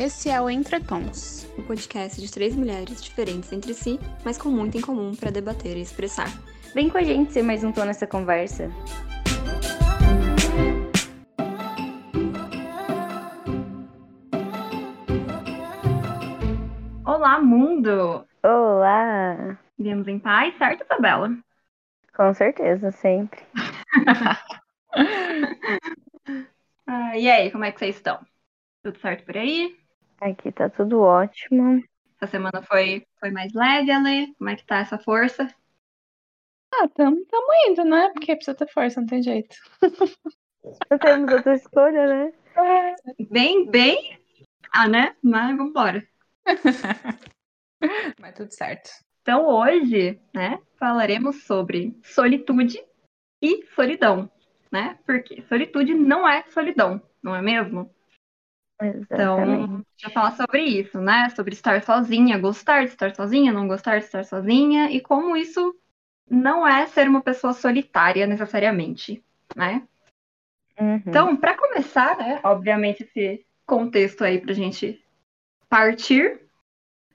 Esse é o Entretons, o podcast de três mulheres diferentes entre si, mas com muito em comum para debater e expressar. Vem com a gente ser mais um tom nessa conversa. Olá, mundo! Olá! Viemos em paz, certo, Isabela? Com certeza, sempre. ah, e aí, como é que vocês estão? Tudo certo por aí? Aqui tá tudo ótimo. Essa semana foi, foi mais leve, Ale? Como é que tá essa força? Ah, tamo, tamo indo, né? Porque precisa ter força, não tem jeito. Não temos outra escolha, né? Bem, bem. Ah, né? Mas vambora. Mas tudo certo. Então hoje, né, falaremos sobre solitude e solidão, né? Porque solitude não é solidão, não é mesmo? Exatamente. Então, já falar sobre isso, né? Sobre estar sozinha, gostar de estar sozinha, não gostar de estar sozinha e como isso não é ser uma pessoa solitária necessariamente, né? Uhum. Então, para começar, né, obviamente esse contexto aí pra gente partir,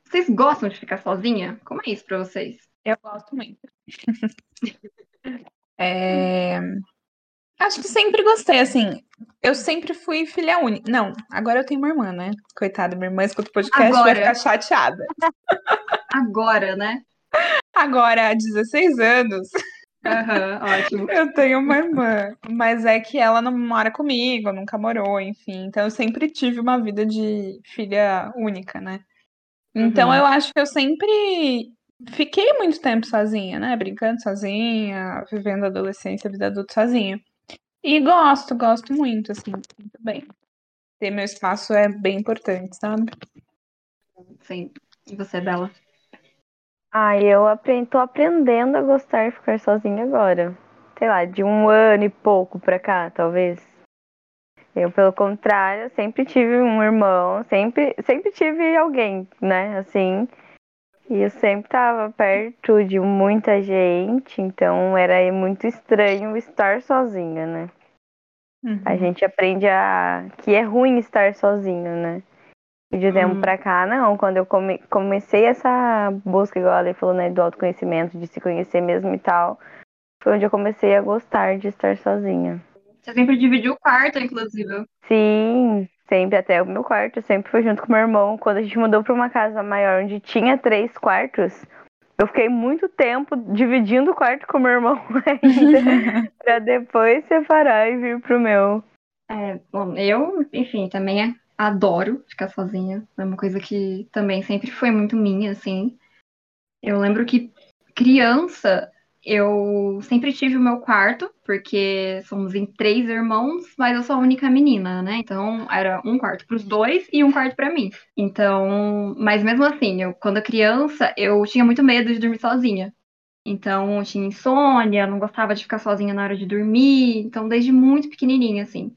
vocês gostam de ficar sozinha? Como é isso pra vocês? Eu gosto muito. é... Acho que sempre gostei, assim. Eu sempre fui filha única. Não, agora eu tenho uma irmã, né? Coitada, minha irmã escuta o podcast e vai Agora. ficar chateada. Agora, né? Agora, há 16 anos, Aham, ótimo. eu tenho uma irmã. Mas é que ela não mora comigo, nunca morou, enfim. Então eu sempre tive uma vida de filha única, né? Então Uhum. eu acho que eu sempre fiquei muito tempo sozinha, né? Brincando sozinha, vivendo a adolescência, a vida adulta sozinha. E gosto, gosto muito, assim, muito bem. Ter meu espaço é bem importante, sabe? Sim. E você, Bela? Ah, eu apren- tô aprendendo a gostar de ficar sozinha agora. Sei lá, de um ano e pouco pra cá, talvez. Eu, pelo contrário, sempre tive um irmão, sempre, sempre tive alguém, né, assim. E eu sempre tava perto de muita gente, então era muito estranho estar sozinha, né? A gente aprende a que é ruim estar sozinho, né? E de um tempo Uhum. pra cá, não. Quando eu come- comecei essa busca, igual a Ale falou, né, do autoconhecimento, de se conhecer mesmo e tal, foi onde eu comecei a gostar de estar sozinha. Você sempre dividiu o quarto, inclusive. Sim, sempre até o meu quarto, sempre foi junto com meu irmão. Quando a gente mudou pra uma casa maior onde tinha três quartos, eu fiquei muito tempo dividindo o quarto com meu irmão ainda, pra depois separar e vir pro meu. É, bom, eu, enfim, também adoro ficar sozinha. É uma coisa que também sempre foi muito minha, assim. Eu lembro que criança eu sempre tive o meu quarto, porque somos em três irmãos, mas eu sou a única menina, né? Então era um quarto para os dois e um quarto para mim. Então, mas mesmo assim, eu quando criança, eu tinha muito medo de dormir sozinha. Então, eu tinha insônia, não gostava de ficar sozinha na hora de dormir, então desde muito pequenininha assim.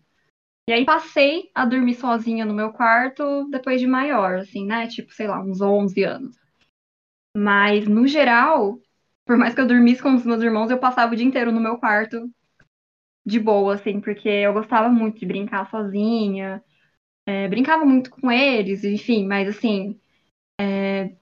E aí passei a dormir sozinha no meu quarto depois de maior, assim, né? Tipo, sei lá, uns 11 anos. Mas, no geral, por mais que eu dormisse com os meus irmãos, eu passava o dia inteiro no meu quarto de boa, assim, porque eu gostava muito de brincar sozinha. é, brincava muito com eles, enfim, mas assim, é,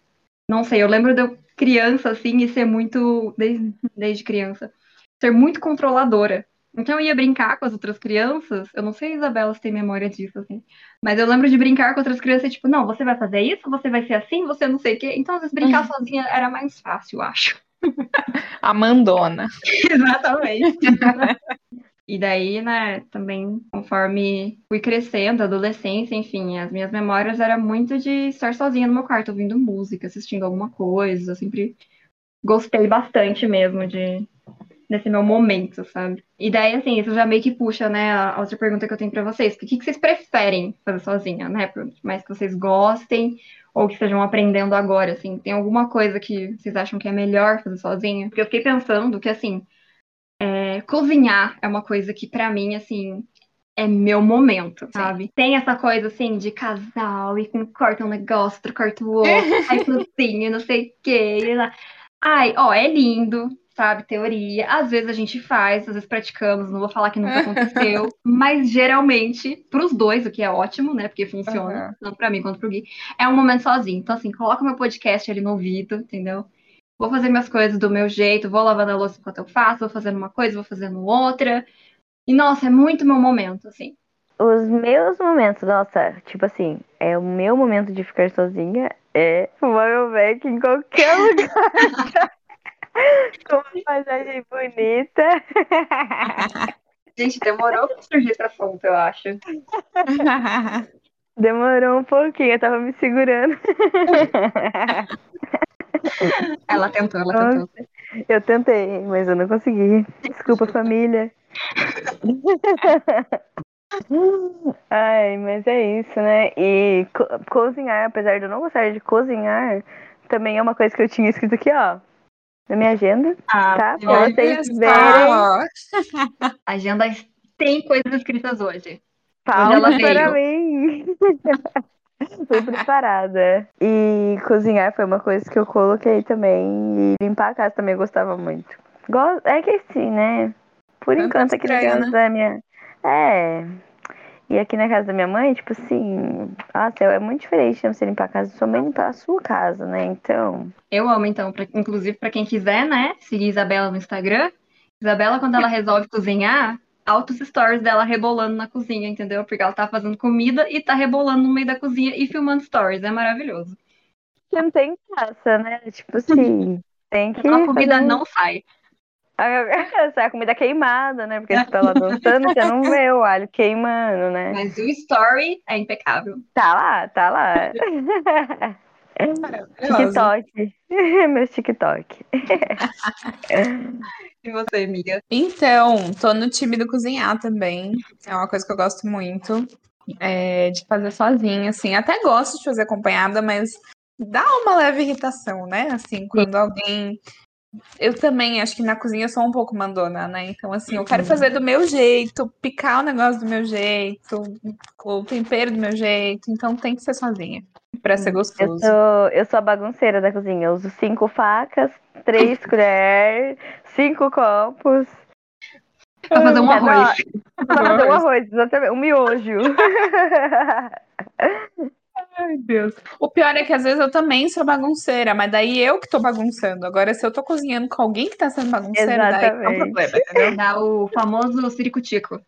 não sei, eu lembro de eu criança, assim, e ser muito, desde, desde criança, ser muito controladora. Então eu ia brincar com as outras crianças. Eu não sei, Isabela, se tem memória disso, assim. Mas eu lembro de brincar com outras crianças, tipo, não, você vai fazer isso, você vai ser assim, você não sei o quê. Então, às vezes, brincar sozinha era mais fácil, eu acho. A mandona. Exatamente. E daí, né, também, conforme fui crescendo, adolescência, enfim, as minhas memórias era muito de estar sozinha no meu quarto, ouvindo música, assistindo alguma coisa. Eu sempre gostei bastante mesmo de desse meu momento, sabe? E daí, assim, isso já meio que puxa, né, a outra pergunta que eu tenho pra vocês. O que que vocês preferem fazer sozinha, né? Por mais que vocês gostem ou que estejam aprendendo agora, assim. Tem alguma coisa que vocês acham que é melhor fazer sozinha? Porque eu fiquei pensando que, assim, é, cozinhar é uma coisa que pra mim, assim, é meu momento, sabe? Tem essa coisa, assim, de casal e com corta um negócio, outro corta o outro, aí cozinha, não sei o quê. Ai, ó, é lindo. Sabe, teoria. Às vezes a gente faz, às vezes praticamos, não vou falar que nunca aconteceu, mas geralmente, pros dois, o que é ótimo, né? Porque funciona, Uhum. tanto pra mim quanto pro Gui, é um momento sozinho. Então, assim, coloca meu podcast ali no ouvido, entendeu? Vou fazer minhas coisas do meu jeito, vou lavando a louça enquanto eu faço, vou fazendo uma coisa, vou fazendo outra. E, nossa, é muito meu momento, assim. Os meus momentos, nossa, tipo assim, é o meu momento de ficar sozinha é fumar meu beck em qualquer lugar. Com uma paisagem bonita. Gente, demorou pra surgir esse assunto, eu acho. Demorou um pouquinho, eu tava me segurando. Ela tentou, ela Nossa. tentou. Eu tentei, mas eu não consegui. Desculpa, família. Ai, mas é isso, né? E co- cozinhar, apesar de eu não gostar de cozinhar, também é uma coisa que eu tinha escrito aqui, ó, na minha agenda, Ah, tá? Pra vocês verem. a agenda tem coisas escritas hoje. Palmas ela para mim! Fui preparada. E cozinhar foi uma coisa que eu coloquei também. E limpar a casa também eu gostava muito. É que assim, né? Por Tanto enquanto aqui na estranho, casa da minha. É. E aqui na casa da minha mãe, tipo assim, nossa, é muito diferente de você limpar a casa, sua mãe limpar a sua casa, né? Então. Eu amo, então, pra- inclusive para quem quiser, né, seguir Isabela no Instagram. Isabela, quando ela resolve cozinhar, altos stories dela rebolando na cozinha, entendeu? Porque ela tá fazendo comida e tá rebolando no meio da cozinha e filmando stories. É maravilhoso. Você não tem graça, né? Tipo assim, tem que. Aquela comida fazer não sai. Essa é a comida queimada, né? Porque você tá lá dançando, você não vê o alho queimando, né? Mas o story é impecável. Tá lá, tá lá. TikTok. Meu TikTok. E você, amiga? Então, tô no time do cozinhar também. É uma coisa que eu gosto muito. é, de fazer sozinha, assim. Até gosto de fazer acompanhada, mas dá uma leve irritação, né? Assim, quando alguém. Eu também acho que na cozinha eu sou um pouco mandona, né? Então, assim, eu quero fazer do meu jeito, picar o negócio do meu jeito, o tempero do meu jeito. Então, tem que ser sozinha pra ser Eu gostoso. sou, eu sou a bagunceira da cozinha. Eu uso cinco facas, três colheres, cinco copos. Pra fazer um arroz. Pra fazer um arroz, exatamente. Um miojo. Ai, Deus. O pior é que às vezes eu também sou bagunceira, mas daí eu que tô bagunçando. Agora, se eu tô cozinhando com alguém que tá sendo bagunceiro, daí é um Exatamente. problema, entendeu? Dá o famoso ciricutico.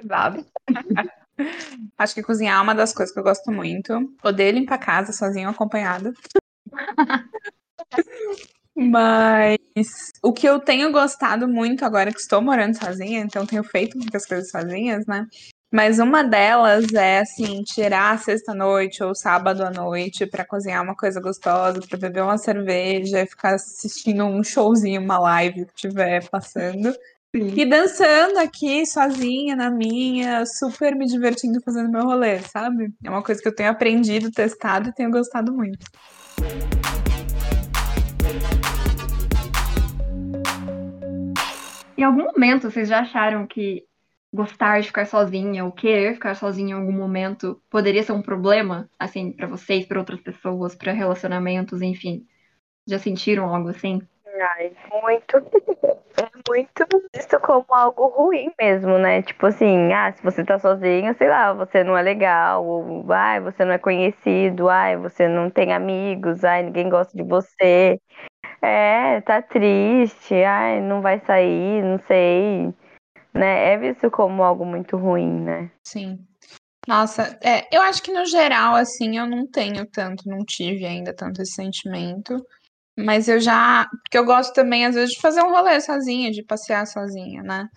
Exato. Acho que cozinhar é uma das coisas que eu gosto muito. Odeio limpar a casa sozinho ou acompanhada. Mas o que eu tenho gostado muito agora que estou morando sozinha, então tenho feito muitas coisas sozinhas, né? Mas uma delas é assim, tirar a sexta-noite ou sábado à noite para cozinhar uma coisa gostosa, para beber uma cerveja, ficar assistindo um showzinho, uma live que estiver passando. E dançando aqui sozinha na minha, super me divertindo fazendo meu rolê, sabe? É uma coisa que eu tenho aprendido, testado e tenho gostado muito. Em algum momento, vocês já acharam que gostar de ficar sozinha ou querer ficar sozinha em algum momento poderia ser um problema, assim, pra vocês, pra outras pessoas, pra relacionamentos, enfim? Já sentiram algo assim? Ai, muito. É muito visto como algo ruim mesmo, né? Tipo assim, ah, se você tá sozinho, sei lá, você não é legal, ou ai, você não é conhecido, ai, você não tem amigos, ai, ninguém gosta de você. É, tá triste, ai, não vai sair, não sei. Né? É visto como algo muito ruim, né? Sim. Nossa, é, eu acho que no geral, assim, eu não tenho tanto, não tive ainda tanto esse sentimento. Mas eu já. Porque eu gosto também, às vezes, de fazer um rolê sozinha, de passear sozinha, né?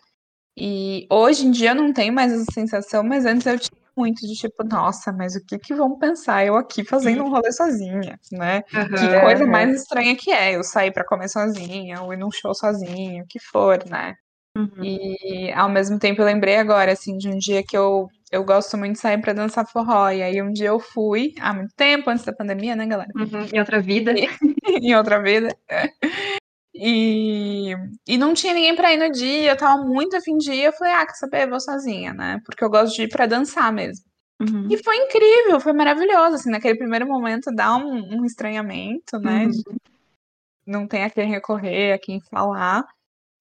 E hoje em dia eu não tenho mais essa sensação, mas antes eu tinha muito de tipo, nossa, mas o que que vão pensar eu aqui fazendo um rolê sozinha, né? Que coisa Aham. mais estranha que é eu sair pra comer sozinha, ou ir num show sozinha, o que for, né? Uhum. E ao mesmo tempo eu lembrei agora, assim, de um dia que eu, eu gosto muito de sair pra dançar forró. E aí um dia eu fui, há muito tempo, antes da pandemia, né, galera? Uhum. Em outra vida. em outra vida. E, e não tinha ninguém pra ir no dia, eu tava muito afim de ir. Eu falei, ah, quer saber? Eu vou sozinha, né? Porque eu gosto de ir pra dançar mesmo. Uhum. E foi incrível, foi maravilhoso. Assim, naquele primeiro momento dá um, um estranhamento, né? Uhum. de não tem a quem recorrer, a quem falar.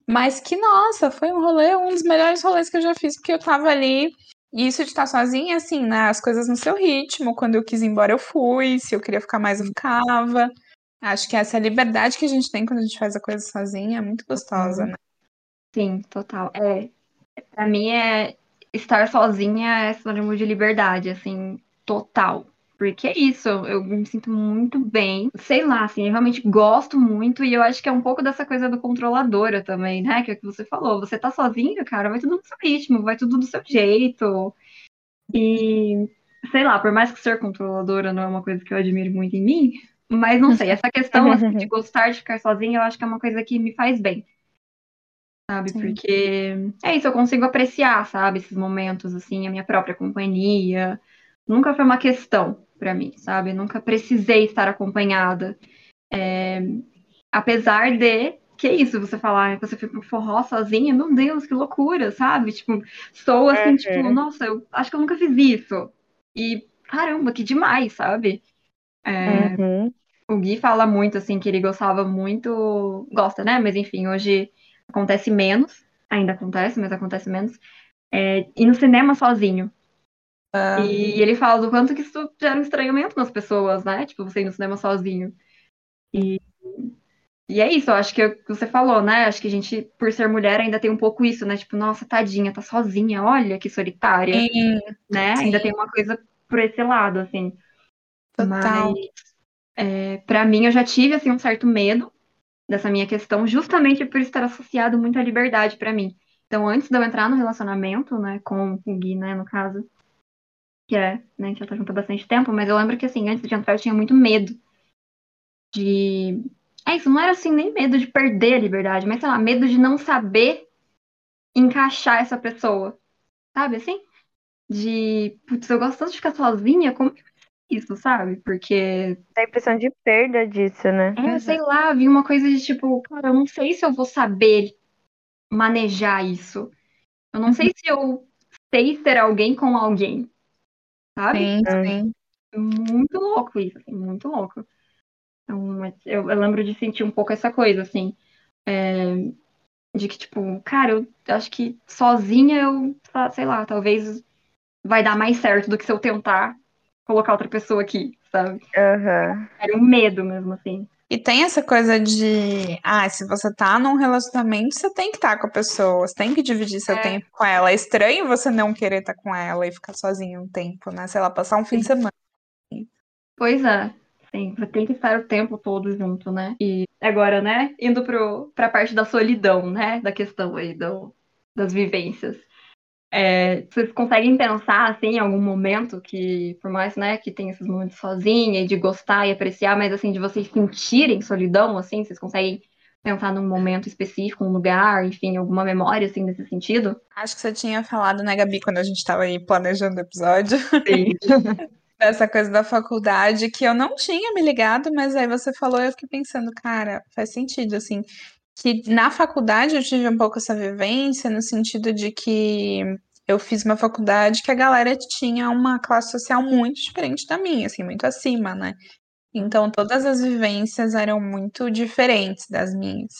Mas que, nossa, foi um rolê, um dos melhores rolês que eu já fiz, porque eu tava ali. E isso de estar sozinha, assim, né? As coisas no seu ritmo. Quando eu quis ir embora, eu fui. Se eu queria ficar mais, eu ficava. Acho que essa liberdade que a gente tem quando a gente faz a coisa sozinha é muito gostosa, né? Sim, total. É, pra mim é estar sozinha é sinônimo de liberdade, assim, total. Porque é isso, eu me sinto muito bem. Sei lá, assim, eu realmente gosto muito e eu acho que é um pouco dessa coisa do controladora também, né? Que é o que você falou. Você tá sozinha, cara, vai tudo no seu ritmo, vai tudo do seu jeito. E, sei lá, por mais que ser controladora não é uma coisa que eu admiro muito em mim, mas não sei, essa questão assim, de gostar de ficar sozinha, eu acho que é uma coisa que me faz bem. Sabe? Sim. Porque é isso, eu consigo apreciar, sabe, esses momentos, assim, a minha própria companhia. Nunca foi uma questão pra mim, sabe? Nunca precisei estar acompanhada. É, apesar de que é isso, você falar que você foi pro forró sozinha, meu Deus, que loucura, sabe? Tipo, sou assim, Uhum. tipo, nossa, eu acho que eu nunca fiz isso. E caramba, que demais, sabe? É, Uhum. o Gui fala muito, assim, que ele gostava muito. Gosta, né? Mas enfim, hoje acontece menos. Ainda acontece, mas acontece menos. É, ir no cinema sozinho. Ah, E ele fala do quanto que isso gera um estranhamento nas pessoas, né? Tipo, você ir no cinema sozinho. E, e é isso, eu acho que é que você falou, né? Acho que a gente, por ser mulher, ainda tem um pouco isso, né? Tipo, nossa, tadinha, tá sozinha, olha que solitária, sim, né? sim. Ainda tem uma coisa por esse lado, assim. total. Mas, é, para mim, eu já tive, assim, um certo medo dessa minha questão, justamente por estar associado muito à liberdade pra mim. Então, antes de eu entrar no relacionamento, né, com o Gui, né, no caso, que é, né, a gente já tá junto há bastante tempo, mas eu lembro que, assim, antes de entrar eu tinha muito medo de... É isso, não era, assim, nem medo de perder a liberdade, mas, sei lá, medo de não saber encaixar essa pessoa, sabe, assim? De, putz, eu gosto tanto de ficar sozinha, como que isso, sabe? Porque Dá a impressão de perda disso, né? É, sei lá, vi uma coisa de tipo, cara, eu não sei se eu vou saber manejar isso. Eu não sei se eu sei ser alguém com alguém, sabe? Sim, Hum. sim. Muito louco isso, assim, muito louco. Então, eu, eu lembro de sentir um pouco essa coisa, assim, é, de que, tipo, cara, eu acho que sozinha eu, sei lá, talvez vai dar mais certo do que se eu tentar colocar outra pessoa aqui, sabe? Aham. Era um medo mesmo, assim. E tem essa coisa de, ah, se você tá num relacionamento, você tem que estar com a pessoa, você tem que dividir seu É. tempo com ela. É estranho você não querer estar com ela e ficar sozinho um tempo, né? Sei lá, passar um fim de semana. Pois é. Sim, você tem que estar o tempo todo junto, né? E agora, né, indo pro, pra parte da solidão, né? Da questão aí do, das vivências. É, vocês conseguem pensar, assim, em algum momento que, por mais, né, que tenha esses momentos sozinha e de gostar e apreciar, mas, assim, de vocês sentirem solidão, assim, vocês conseguem pensar num momento específico, um lugar, enfim, alguma memória, assim, nesse sentido? Acho que você tinha falado, né, Gabi, quando a gente tava aí planejando o episódio, Sim. dessa coisa da faculdade, que eu não tinha me ligado, mas aí você falou eu fiquei pensando, cara, faz sentido, assim, que na faculdade eu tive um pouco essa vivência, no sentido de que eu fiz uma faculdade que a galera tinha uma classe social muito diferente da minha, assim, muito acima, né? Então todas as vivências eram muito diferentes das minhas.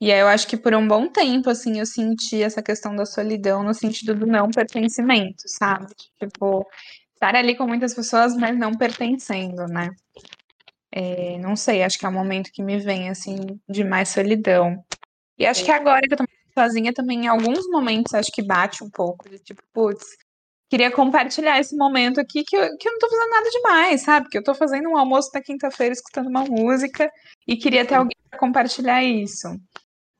E aí eu acho que por um bom tempo, assim, eu senti essa questão da solidão no sentido do não pertencimento, sabe? Tipo, estar ali com muitas pessoas, mas não pertencendo, né? É, não sei, acho que é um momento que me vem, assim, de mais solidão. E acho que agora que eu tô sozinha também, em alguns momentos, acho que bate um pouco, de tipo, putz, queria compartilhar esse momento aqui que eu, que eu não tô fazendo nada demais, sabe? Que eu tô fazendo um almoço na quinta-feira escutando uma música e queria ter alguém pra compartilhar isso.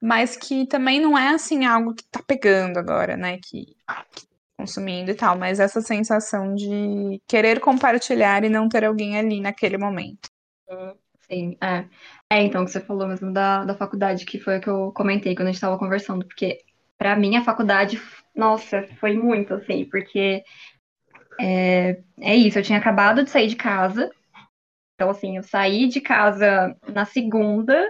Mas que também não é, assim, algo que tá pegando agora, né? Que, que consumindo e tal, mas essa sensação de querer compartilhar e não ter alguém ali naquele momento. Sim, é. É, então, que você falou mesmo da, da faculdade, que foi o que eu comentei quando a gente tava conversando, porque pra mim a faculdade, nossa, foi muito, assim, porque é, é isso, eu tinha acabado de sair de casa, então, assim, eu saí de casa na segunda,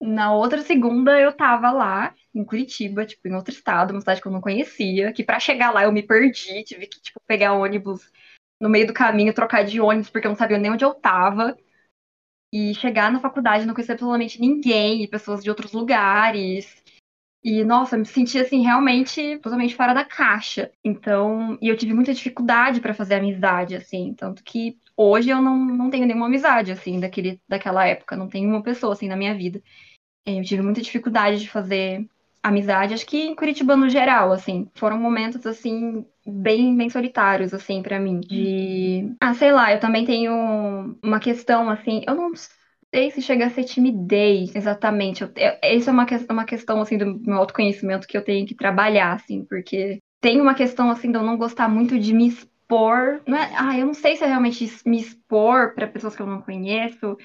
na outra segunda eu tava lá, em Curitiba, tipo, em outro estado, uma cidade que eu não conhecia, que pra chegar lá eu me perdi, tive que, tipo, pegar ônibus no meio do caminho, trocar de ônibus, porque eu não sabia nem onde eu tava. e chegar na faculdade não conhecer absolutamente ninguém, e pessoas de outros lugares. E, nossa, me senti, assim, realmente totalmente fora da caixa. Então, e eu tive muita dificuldade para fazer amizade, assim. Tanto que hoje eu não, não tenho nenhuma amizade, assim, daquele, daquela época. Não tenho uma pessoa, assim, na minha vida. Eu tive muita dificuldade de fazer amizade, acho que em Curitiba no geral, assim, foram momentos assim bem bem solitários assim para mim, de ah, sei lá, eu também tenho uma questão assim, eu não sei se chega a ser timidez exatamente. Eu, eu, isso é uma, uma questão assim do meu autoconhecimento que eu tenho que trabalhar assim, porque tem uma questão assim de eu não gostar muito de me expor, não é, ah, eu não sei se é realmente me expor para pessoas que eu não conheço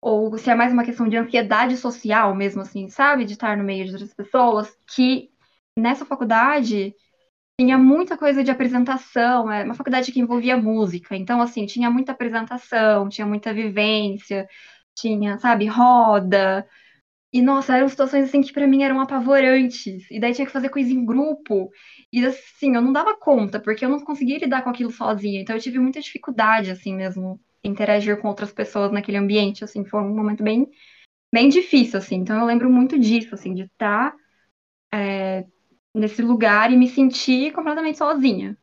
ou se é mais uma questão de ansiedade social mesmo, assim, sabe? De estar no meio de outras pessoas, que nessa faculdade tinha muita coisa de apresentação, é uma faculdade que envolvia música, então, assim, tinha muita apresentação, tinha muita vivência, tinha, sabe, roda. E, nossa, eram situações, assim, que para mim eram apavorantes. E daí tinha que fazer coisa em grupo. E, assim, eu não dava conta, porque eu não conseguia lidar com aquilo sozinha. Então, eu tive muita dificuldade, assim, mesmo, interagir com outras pessoas naquele ambiente, assim, foi um momento bem, bem difícil, assim. Então eu lembro muito disso, assim, de estar é, nesse lugar e me sentir completamente sozinha,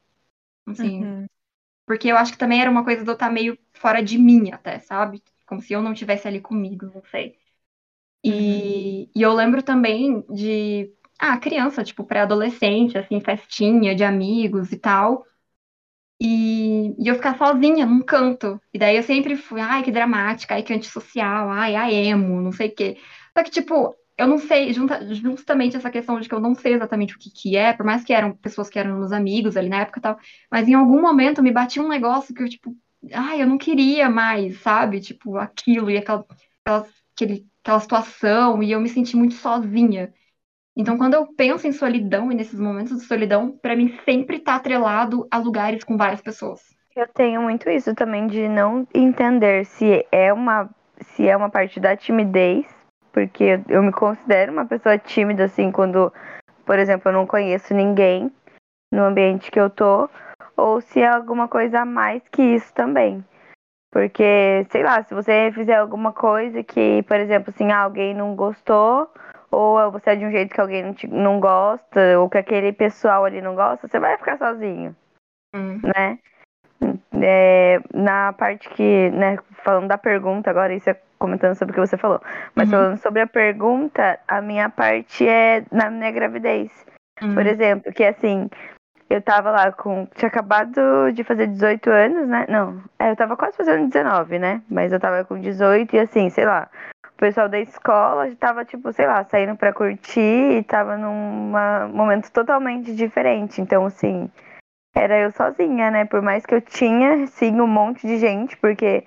assim. Uhum. Porque eu acho que também era uma coisa de eu estar meio fora de mim até, sabe? Como se eu não estivesse ali comigo, não sei. E, uhum. e eu lembro também de, ah, criança, tipo, pré-adolescente, assim, festinha de amigos e tal. E, e, eu ficar sozinha num canto. E daí eu sempre fui, ai, que dramática, ai, que antissocial, ai, a emo, não sei o quê. Só que, tipo, eu não sei, junta, justamente essa questão de que eu não sei exatamente o que que é, por mais que eram pessoas que eram meus amigos ali na época e tal, mas em algum momento me batia um negócio que eu, tipo, ai, eu não queria mais, sabe? Tipo, aquilo e aquela, aquela, aquele, aquela situação, e eu me senti muito sozinha. Então, quando eu penso em solidão e nesses momentos de solidão, para mim sempre tá atrelado a lugares com várias pessoas. Eu tenho muito isso também de não entender se é uma se é uma parte da timidez, porque eu me considero uma pessoa tímida assim quando, por exemplo, eu não conheço ninguém no ambiente que eu tô, ou se é alguma coisa a mais que isso também. Porque, sei lá, se você fizer alguma coisa que, por exemplo, assim, alguém não gostou, ou você é de um jeito que alguém não, te, não gosta, ou que aquele pessoal ali não gosta, você vai ficar sozinho, hum. né? É, na parte que, né, falando da pergunta agora, isso é comentando sobre o que você falou, mas uhum. falando sobre a pergunta, a minha parte é na minha gravidez. Uhum. Por exemplo, que assim, eu tava lá com. Tinha acabado de fazer 18 anos, né? Não, é, eu tava quase fazendo 19, né? Mas eu tava com 18 e assim, sei lá, o pessoal da escola tava, tipo, sei lá, saindo pra curtir e tava num momento totalmente diferente. Então, assim, era eu sozinha, né? Por mais que eu tinha, sim, um monte de gente, porque,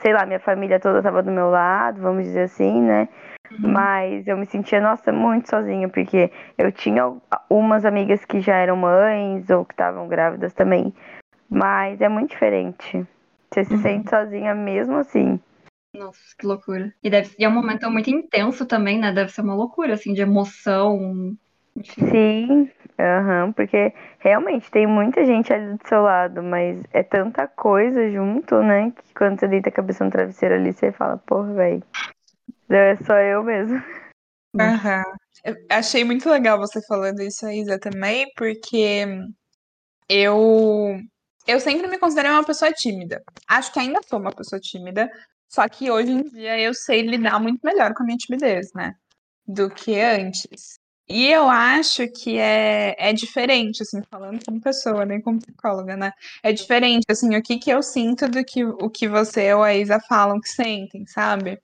sei lá, minha família toda tava do meu lado, vamos dizer assim, né? Uhum. Mas eu me sentia, nossa, muito sozinha, porque eu tinha umas amigas que já eram mães ou que estavam grávidas também. Mas é muito diferente. Você se uhum. sente sozinha mesmo assim. Nossa, que loucura. E, deve, e é um momento muito intenso também, né? Deve ser uma loucura, assim, de emoção. Enfim. Sim, uhum, porque realmente tem muita gente ali do seu lado, mas é tanta coisa junto, né? Que quando você deita a cabeça no travesseiro ali, você fala, porra, velho, é só eu mesmo. Aham. Achei muito legal você falando isso aí, Zé, também, porque eu eu sempre me considerei uma pessoa tímida. Acho que ainda sou uma pessoa tímida, só que hoje em dia eu sei lidar muito melhor com a minha timidez, né? Do que antes. E eu acho que é, é diferente, assim, falando como pessoa, nem como psicóloga, né? É diferente, assim, o que, que eu sinto do que o que você ou a Isa falam que sentem, sabe?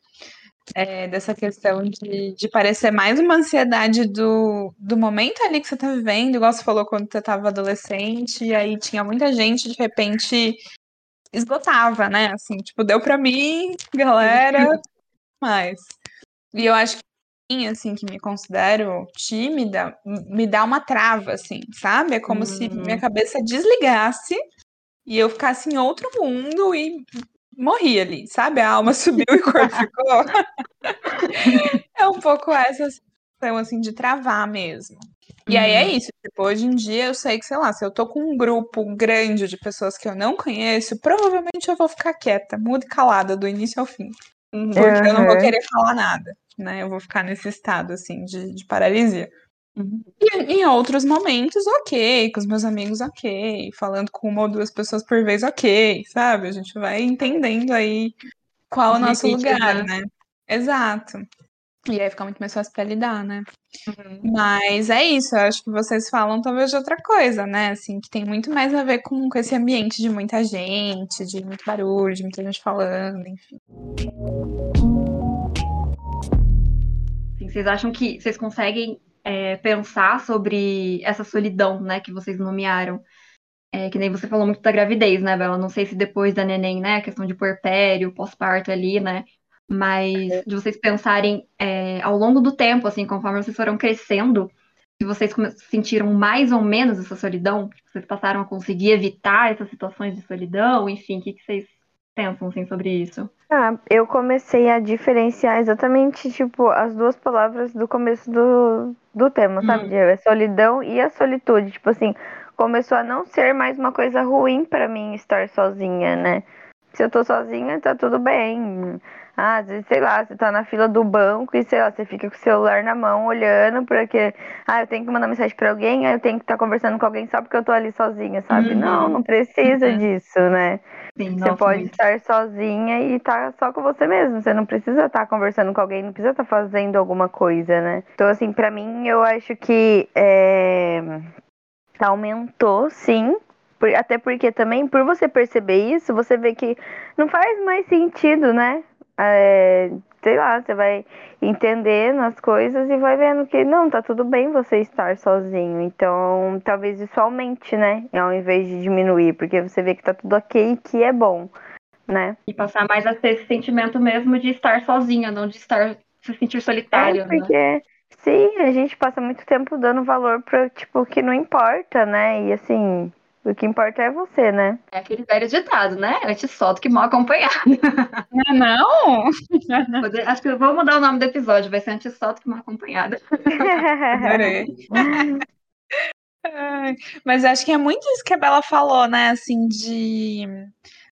É, dessa questão de, de parecer mais uma ansiedade do, do momento ali que você tá vivendo, igual você falou quando você tava adolescente, e aí tinha muita gente, de repente, esgotava, né? Assim, tipo, deu pra mim, galera, mas. E eu acho que assim, que me considero tímida, me dá uma trava, assim, sabe? É como uhum. se minha cabeça desligasse e eu ficasse em outro mundo e morri ali, sabe? A alma subiu e o corpo ficou. é um pouco essa sensação, assim, de travar mesmo. E aí é uhum. isso, tipo, hoje em dia eu sei que, sei lá, se eu tô com um grupo grande de pessoas que eu não conheço, provavelmente eu vou ficar quieta, muda e calada do início ao fim. Uhum. Porque eu não vou querer falar nada, né? Eu vou ficar nesse estado, assim, de, de paralisia. Uhum. E em outros momentos, ok, com os meus amigos, ok, falando com uma ou duas pessoas por vez, ok, sabe? A gente vai entendendo aí qual é o Os nosso lugar, né? né? Exato. E aí fica muito mais fácil pra lidar, né? Uhum. Mas é isso, eu acho que vocês falam talvez de outra coisa, né? Assim, que tem muito mais a ver com, com esse ambiente de muita gente, de muito barulho, de muita gente falando, enfim. Vocês acham que vocês conseguem é, pensar sobre essa solidão, né, que vocês nomearam? É, que nem você falou muito da gravidez, né, Bela? Não sei se depois da neném, né, a questão de puerpério, pós-parto ali, né? Mas de vocês pensarem é, ao longo do tempo, assim, conforme vocês foram crescendo, se vocês sentiram mais ou menos essa solidão, Tipo, vocês passaram a conseguir evitar essas situações de solidão, enfim, o que, que vocês pensam, assim, sobre isso? Ah, eu comecei a diferenciar exatamente, tipo, as duas palavras do começo do, do tema, sabe? Hum. De a solidão e a solitude. Tipo assim, começou a não ser mais uma coisa ruim pra mim estar sozinha, né? Se eu tô sozinha, tá tudo bem. Ah, às vezes, sei lá, você tá na fila do banco e, sei lá, você fica com o celular na mão olhando porque, ah, eu tenho que mandar mensagem pra alguém, ah, eu tenho que estar conversando com alguém só porque eu tô ali sozinha, sabe? Uhum. Não, não precisa Uhum. disso, né? Sim, Você nossa, pode muito. estar sozinha e estar só com você mesmo. Você não precisa estar conversando com alguém, não precisa estar fazendo alguma coisa, né? Então, assim, pra mim, eu acho que é, aumentou, sim. Por- Até porque também, por você perceber isso, você vê que não faz mais sentido, né? É, sei lá, você vai entendendo as coisas e vai vendo que não, tá tudo bem você estar sozinho. Então, talvez isso aumente, né? Ao invés de diminuir, porque você vê que tá tudo ok e que é bom, né? E passar mais a ter esse sentimento mesmo de estar sozinha, não de estar se sentir solitária, É né? porque, sim, a gente passa muito tempo dando valor pra, tipo, que não importa, né? E assim, o que importa é você, né? É aquele velho ditado, né? Antes só do que mal acompanhado. Não, é não? Acho que eu vou mudar o nome do episódio, vai ser antes só do que mal acompanhado. Adorei. Mas acho que é muito isso que a Bela falou, né? Assim, de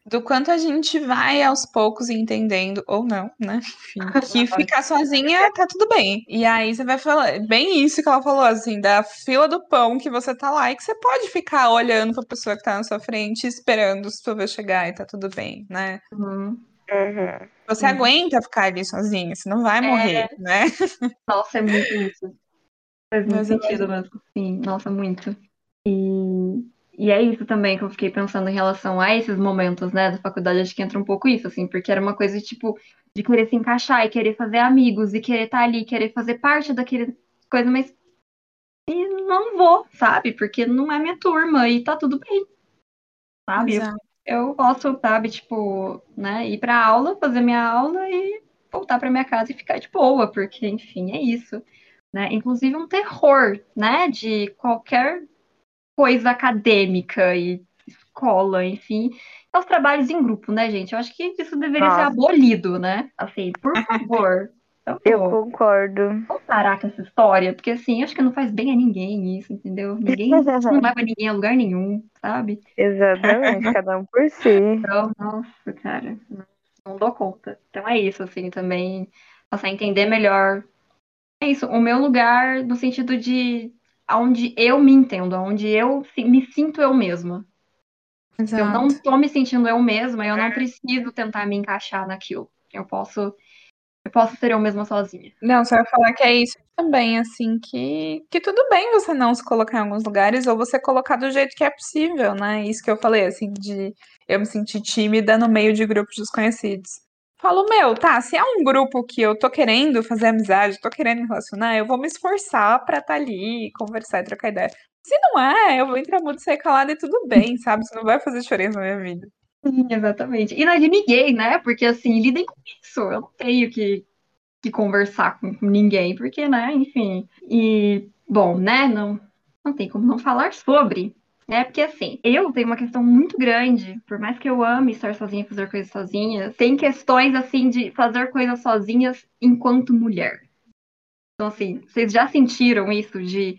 do quanto a gente vai aos poucos entendendo, ou não, né? Enfim, que ficar sozinha tá tudo bem. E aí você vai falar, bem isso que ela falou, assim, da fila do pão que você tá lá e que você pode ficar olhando pra pessoa que tá na sua frente, esperando sua vez chegar e tá tudo bem, né? Uhum. Uhum. Você Uhum. aguenta ficar ali sozinha, você não vai É. morrer, né? Nossa, é muito isso. Faz muito Mas sentido mesmo. Sim, nossa, muito. E, e é isso também que eu fiquei pensando em relação a esses momentos, né, da faculdade. Acho que entra um pouco isso, assim, porque era uma coisa, tipo, de querer se encaixar e querer fazer amigos e querer estar ali, querer fazer parte daquele coisa, mas e não vou, sabe? Porque não é minha turma e tá tudo bem, sabe? Exato. Eu posso, sabe, tipo, né, ir pra aula, fazer minha aula e voltar pra minha casa e ficar de boa, porque, enfim, é isso. Né? Inclusive um terror, né, de qualquer coisa acadêmica e escola, enfim, é os trabalhos em grupo, né, gente? Eu acho que isso deveria ser Nossa. abolido, né? Assim, por favor. Eu Eu concordo. vamos parar com essa história, porque assim, acho que não faz bem a ninguém isso, entendeu? Ninguém não leva ninguém a lugar nenhum, sabe? Exatamente, cada um por si. Então, nossa, cara, não dou conta. Então é isso, assim, também passar a entender melhor. É isso, o meu lugar no sentido de onde eu me entendo, onde eu me sinto eu mesma. Se eu não Exato. tô me sentindo eu mesma, eu não preciso tentar me encaixar naquilo. Eu posso, eu posso ser eu mesma sozinha. Não, você vai falar que é isso também, assim, que, que tudo bem você não se colocar em alguns lugares ou você colocar do jeito que é possível, né? Isso que eu falei, assim, de eu me sentir tímida no meio de grupos desconhecidos. Falo, meu, tá, se é um grupo que eu tô querendo fazer amizade, tô querendo me relacionar, eu vou me esforçar pra estar ali, conversar e trocar ideia. Se não é, eu vou entrar muito sair calada e tudo bem, sabe? Isso não vai fazer diferença na minha vida. Sim, exatamente. E não é de ninguém, né? Porque assim, lidem com isso. Eu não tenho que, que conversar com, com ninguém, porque, né, enfim. E, bom, né, não, não tem como não falar sobre. É porque assim, eu tenho uma questão muito grande, por mais que eu ame estar sozinha, fazer coisas sozinha, tem questões assim de fazer coisas sozinhas enquanto mulher. Então, assim, vocês já sentiram isso de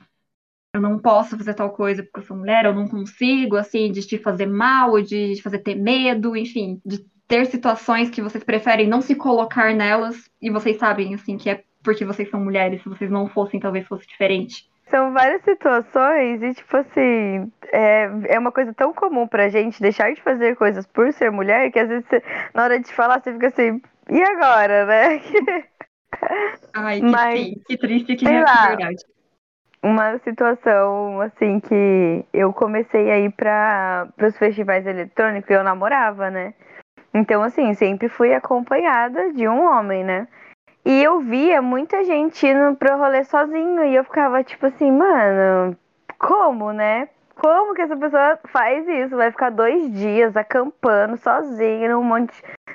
eu não posso fazer tal coisa porque eu sou mulher, eu não consigo, assim, de te fazer mal, de fazer ter medo, enfim, de ter situações que vocês preferem não se colocar nelas e vocês sabem, assim, que é porque vocês são mulheres, se vocês não fossem, talvez fosse diferente? São várias situações e, tipo assim, é, é uma coisa tão comum pra gente deixar de fazer coisas por ser mulher que às vezes você, na hora de falar você fica assim, e agora, né? Ai, que, Mas, sim, que triste que é lá. verdade. Uma situação, assim, que eu comecei a ir para os festivais eletrônicos e eu namorava, né? Então, assim, sempre fui acompanhada de um homem, né? E eu via muita gente indo pro rolê sozinho e eu ficava tipo assim, mano, como, né? Como que essa pessoa faz isso? Vai ficar dois dias acampando sozinha num monte,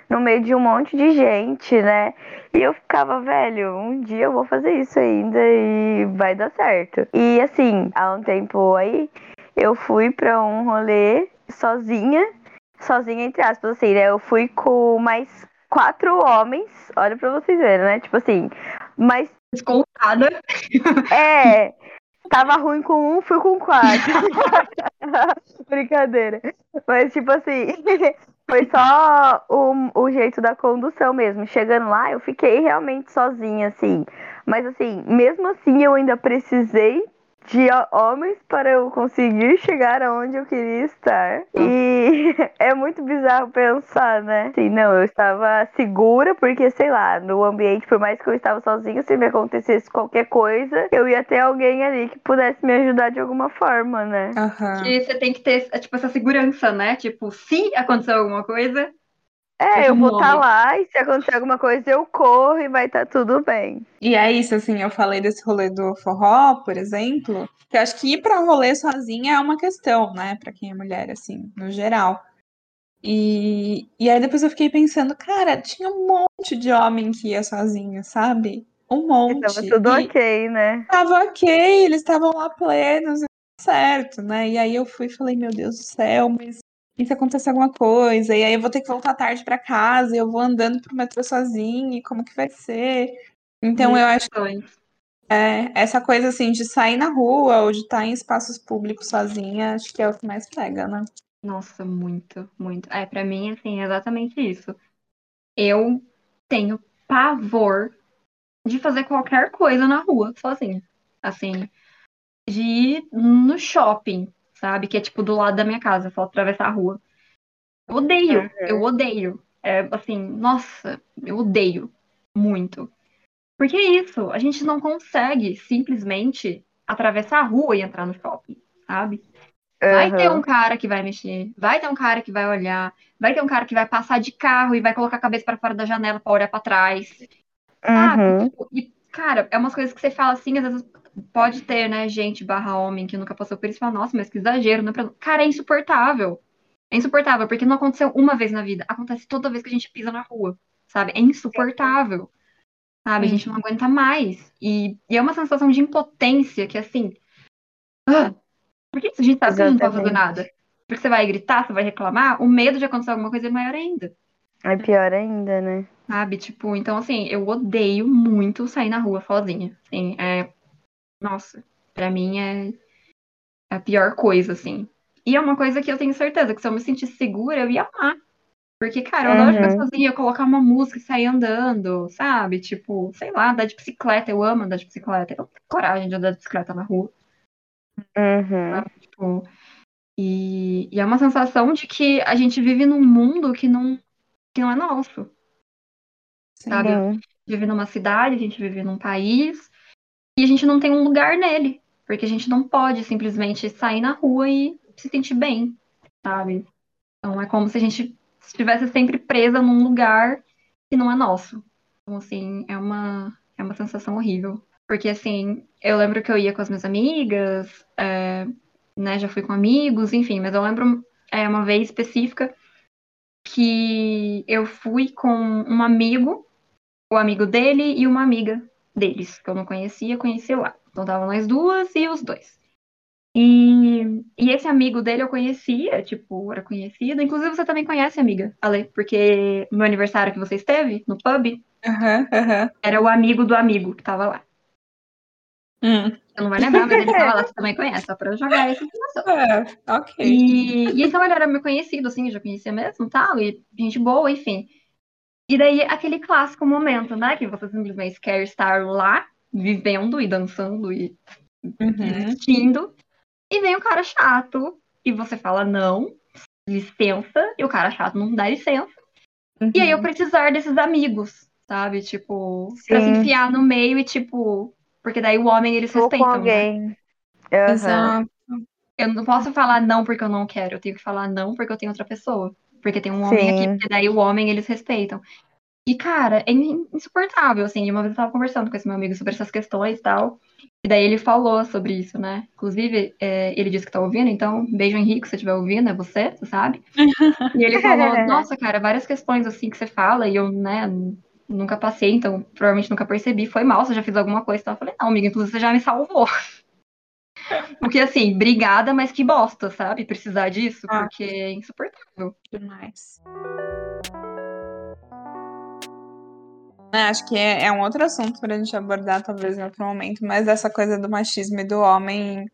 no meio de um monte de gente, né? E eu ficava, velho, um dia eu vou fazer isso ainda e vai dar certo. E assim, há um tempo aí, eu fui pra um rolê sozinha, sozinha entre aspas, assim, né? Eu fui com mais quatro homens, olha pra vocês verem, né? Tipo assim, mas Descontada. é, tava ruim com um, fui com quatro. Brincadeira. Mas, tipo assim, foi só o, o jeito da condução mesmo. Chegando lá, eu fiquei realmente sozinha, assim. Mas, assim, mesmo assim, eu ainda precisei de ho- homens para eu conseguir chegar aonde eu queria estar. E é muito bizarro pensar, né? Assim, não, eu estava segura porque, sei lá, no ambiente, por mais que eu estava sozinha, se me acontecesse qualquer coisa, eu ia ter alguém ali que pudesse me ajudar de alguma forma, né? Aham. Que você tem que ter, tipo, essa segurança, né? Tipo, se acontecer alguma coisa, É, eu vou estar lá e se acontecer alguma coisa eu corro e vai estar tudo bem. E é isso, assim, eu falei desse rolê do forró, por exemplo, que eu acho que ir um rolê sozinha é uma questão, né, pra quem é mulher, assim, no geral. E, e aí depois eu fiquei pensando, cara, tinha um monte de homem que ia sozinho, sabe? Um monte. Tava tudo E ok, né? tava ok, eles estavam lá plenos, e certo, né? E aí eu fui e falei, meu Deus do céu, mas e se acontecer alguma coisa? E aí eu vou ter que voltar tarde pra casa, e eu vou andando pro metrô sozinha, e como que vai ser? Então eu acho questões. é, essa coisa assim de sair na rua ou de estar em espaços públicos sozinha, acho que é o que mais pega, né? Nossa, muito, muito. É, pra mim, assim, é exatamente isso. Eu tenho pavor de fazer qualquer coisa na rua, sozinha. Assim, de ir no shopping, sabe? Que é tipo do lado da minha casa, só atravessar a rua. Eu odeio, eu odeio. É assim, nossa, eu odeio muito. Porque é isso, a gente não consegue simplesmente atravessar a rua e entrar no shopping, sabe? Vai ter Aham. um cara que vai mexer, vai ter um cara que vai olhar, vai ter um cara que vai passar de carro e vai colocar a cabeça pra fora da janela pra olhar pra trás. Sabe? Uhum. Tipo, e, cara, é umas coisas que você fala assim, às vezes pode ter, né, gente barra homem que nunca passou por isso e fala, nossa, mas que exagero, né? Cara, é insuportável. É insuportável, porque não aconteceu uma vez na vida, acontece toda vez que a gente pisa na rua, sabe? É insuportável. Sabe? A gente não aguenta mais. E, e é uma sensação de impotência que, assim. ah, por que a gente sabe que a gente não Exatamente. nada? Porque você vai gritar, você vai reclamar, o medo de acontecer alguma coisa é maior ainda. É pior ainda, né? Sabe? Tipo, então assim, eu odeio muito sair na rua sozinha. Assim, é. Nossa, pra mim é a pior coisa, assim. E é uma coisa que eu tenho certeza que se eu me sentisse segura, eu ia amar. Porque, cara, eu adoro ficar Uhum. sozinha, colocar uma música e sair andando, sabe? Tipo, sei lá, andar de bicicleta. Eu amo andar de bicicleta. Eu tenho coragem de andar de bicicleta na rua. Uhum. Tipo, e, e é uma sensação de que a gente vive num mundo que não, que não é nosso. Sim. Sabe? A Sim. gente vive numa cidade, a gente vive num país e a gente não tem um lugar nele. Porque a gente não pode simplesmente sair na rua e se sentir bem, sabe? Então é como se a gente estivesse sempre presa num lugar que não é nosso. Então, assim, é uma, é uma sensação horrível. Porque, assim, eu lembro que eu ia com as minhas amigas, é, né, já fui com amigos, enfim, mas eu lembro é, uma vez específica que eu fui com um amigo, o amigo dele e uma amiga deles, que eu não conhecia, conheci lá. Então tava nós duas e os dois. E, e esse amigo dele eu conhecia, tipo, era conhecido. Inclusive você também conhece, amiga, Ale, porque no aniversário que você esteve, no pub, Aham, aham. era o amigo do amigo que tava lá. Hum. Eu não vou lembrar, mas ele tava lá, você também conhece, só pra eu jogar essa informação. É, ok. E, e então ele era meu conhecido, assim, eu já conhecia mesmo tal, e gente boa, enfim. E daí aquele clássico momento, né? Que você simplesmente quer estar lá, vivendo e dançando e Uhum. existindo, e vem um cara chato, e você fala não, licença, e o cara chato não dá licença. E aí eu Uhum. precisar desses amigos, sabe? Tipo, pra se Sim. enfiar no meio e tipo. Porque daí o homem eles Ou com respeitam. né? alguém. Aham. Exato. Eu não posso falar não porque eu não quero, eu tenho que falar não porque eu tenho outra pessoa. Porque tem um homem aqui, Sim. porque daí o homem eles respeitam. E, cara, é in- insuportável, assim. Uma vez eu tava conversando com esse meu amigo sobre essas questões e tal. E daí ele falou sobre isso, né? Inclusive, é, ele disse que tá ouvindo, então, beijo, Henrique, se você estiver ouvindo, é você, você sabe? E ele falou, nossa, cara, várias questões assim que você fala, e eu, né, nunca passei, então provavelmente nunca percebi. Foi mal se eu já fiz alguma coisa. Então eu falei, não, amiga, inclusive você já me salvou. Porque assim, brigada, mas que bosta, sabe? Precisar disso, Ah. porque é insuportável. Demais. É, acho que é, é um outro assunto pra gente abordar, talvez, em outro momento, mas essa coisa do machismo e do homem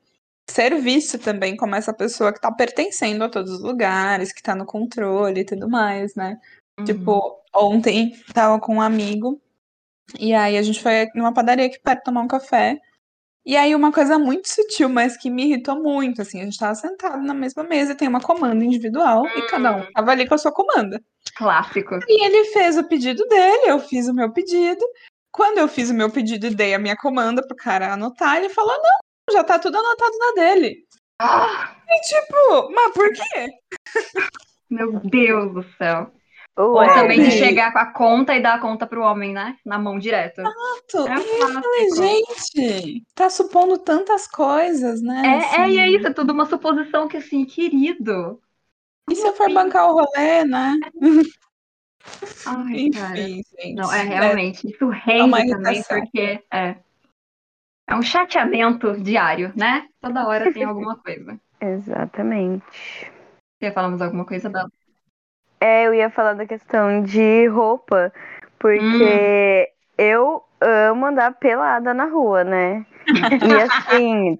ser visto também como essa pessoa que tá pertencendo a todos os lugares, que tá no controle e tudo mais, né? Uhum. Tipo, ontem tava com um amigo, e aí a gente foi numa padaria aqui perto tomar um café. E aí uma coisa muito sutil, mas que me irritou muito, assim, a gente tava sentado na mesma mesa e tem uma comanda individual, e cada um tava ali com a sua comanda. Clássico. E ele fez o pedido dele, eu fiz o meu pedido. Quando eu fiz o meu pedido e dei a minha comanda pro cara anotar, ele falou: não, já tá tudo anotado na dele. Ah, E tipo, mas por quê? meu Deus do céu. Ou Ué, também de chegar com a conta e dar a conta pro homem, né? Na mão direta. Exato. É um E clássico. gente, tá supondo tantas coisas, né? É, assim. é, e é isso, é tudo uma suposição que, assim, querido. E se eu for bancar o rolê, né? Ai, cara. Enfim, gente. Não, é realmente. Isso rende uma também, irritação. porque é. É um chateamento diário, né? Toda hora tem alguma coisa. Exatamente. Você ia falar mais alguma coisa dela? É, eu ia falar da questão de roupa, porque eu amo andar pelada na rua, né? E assim,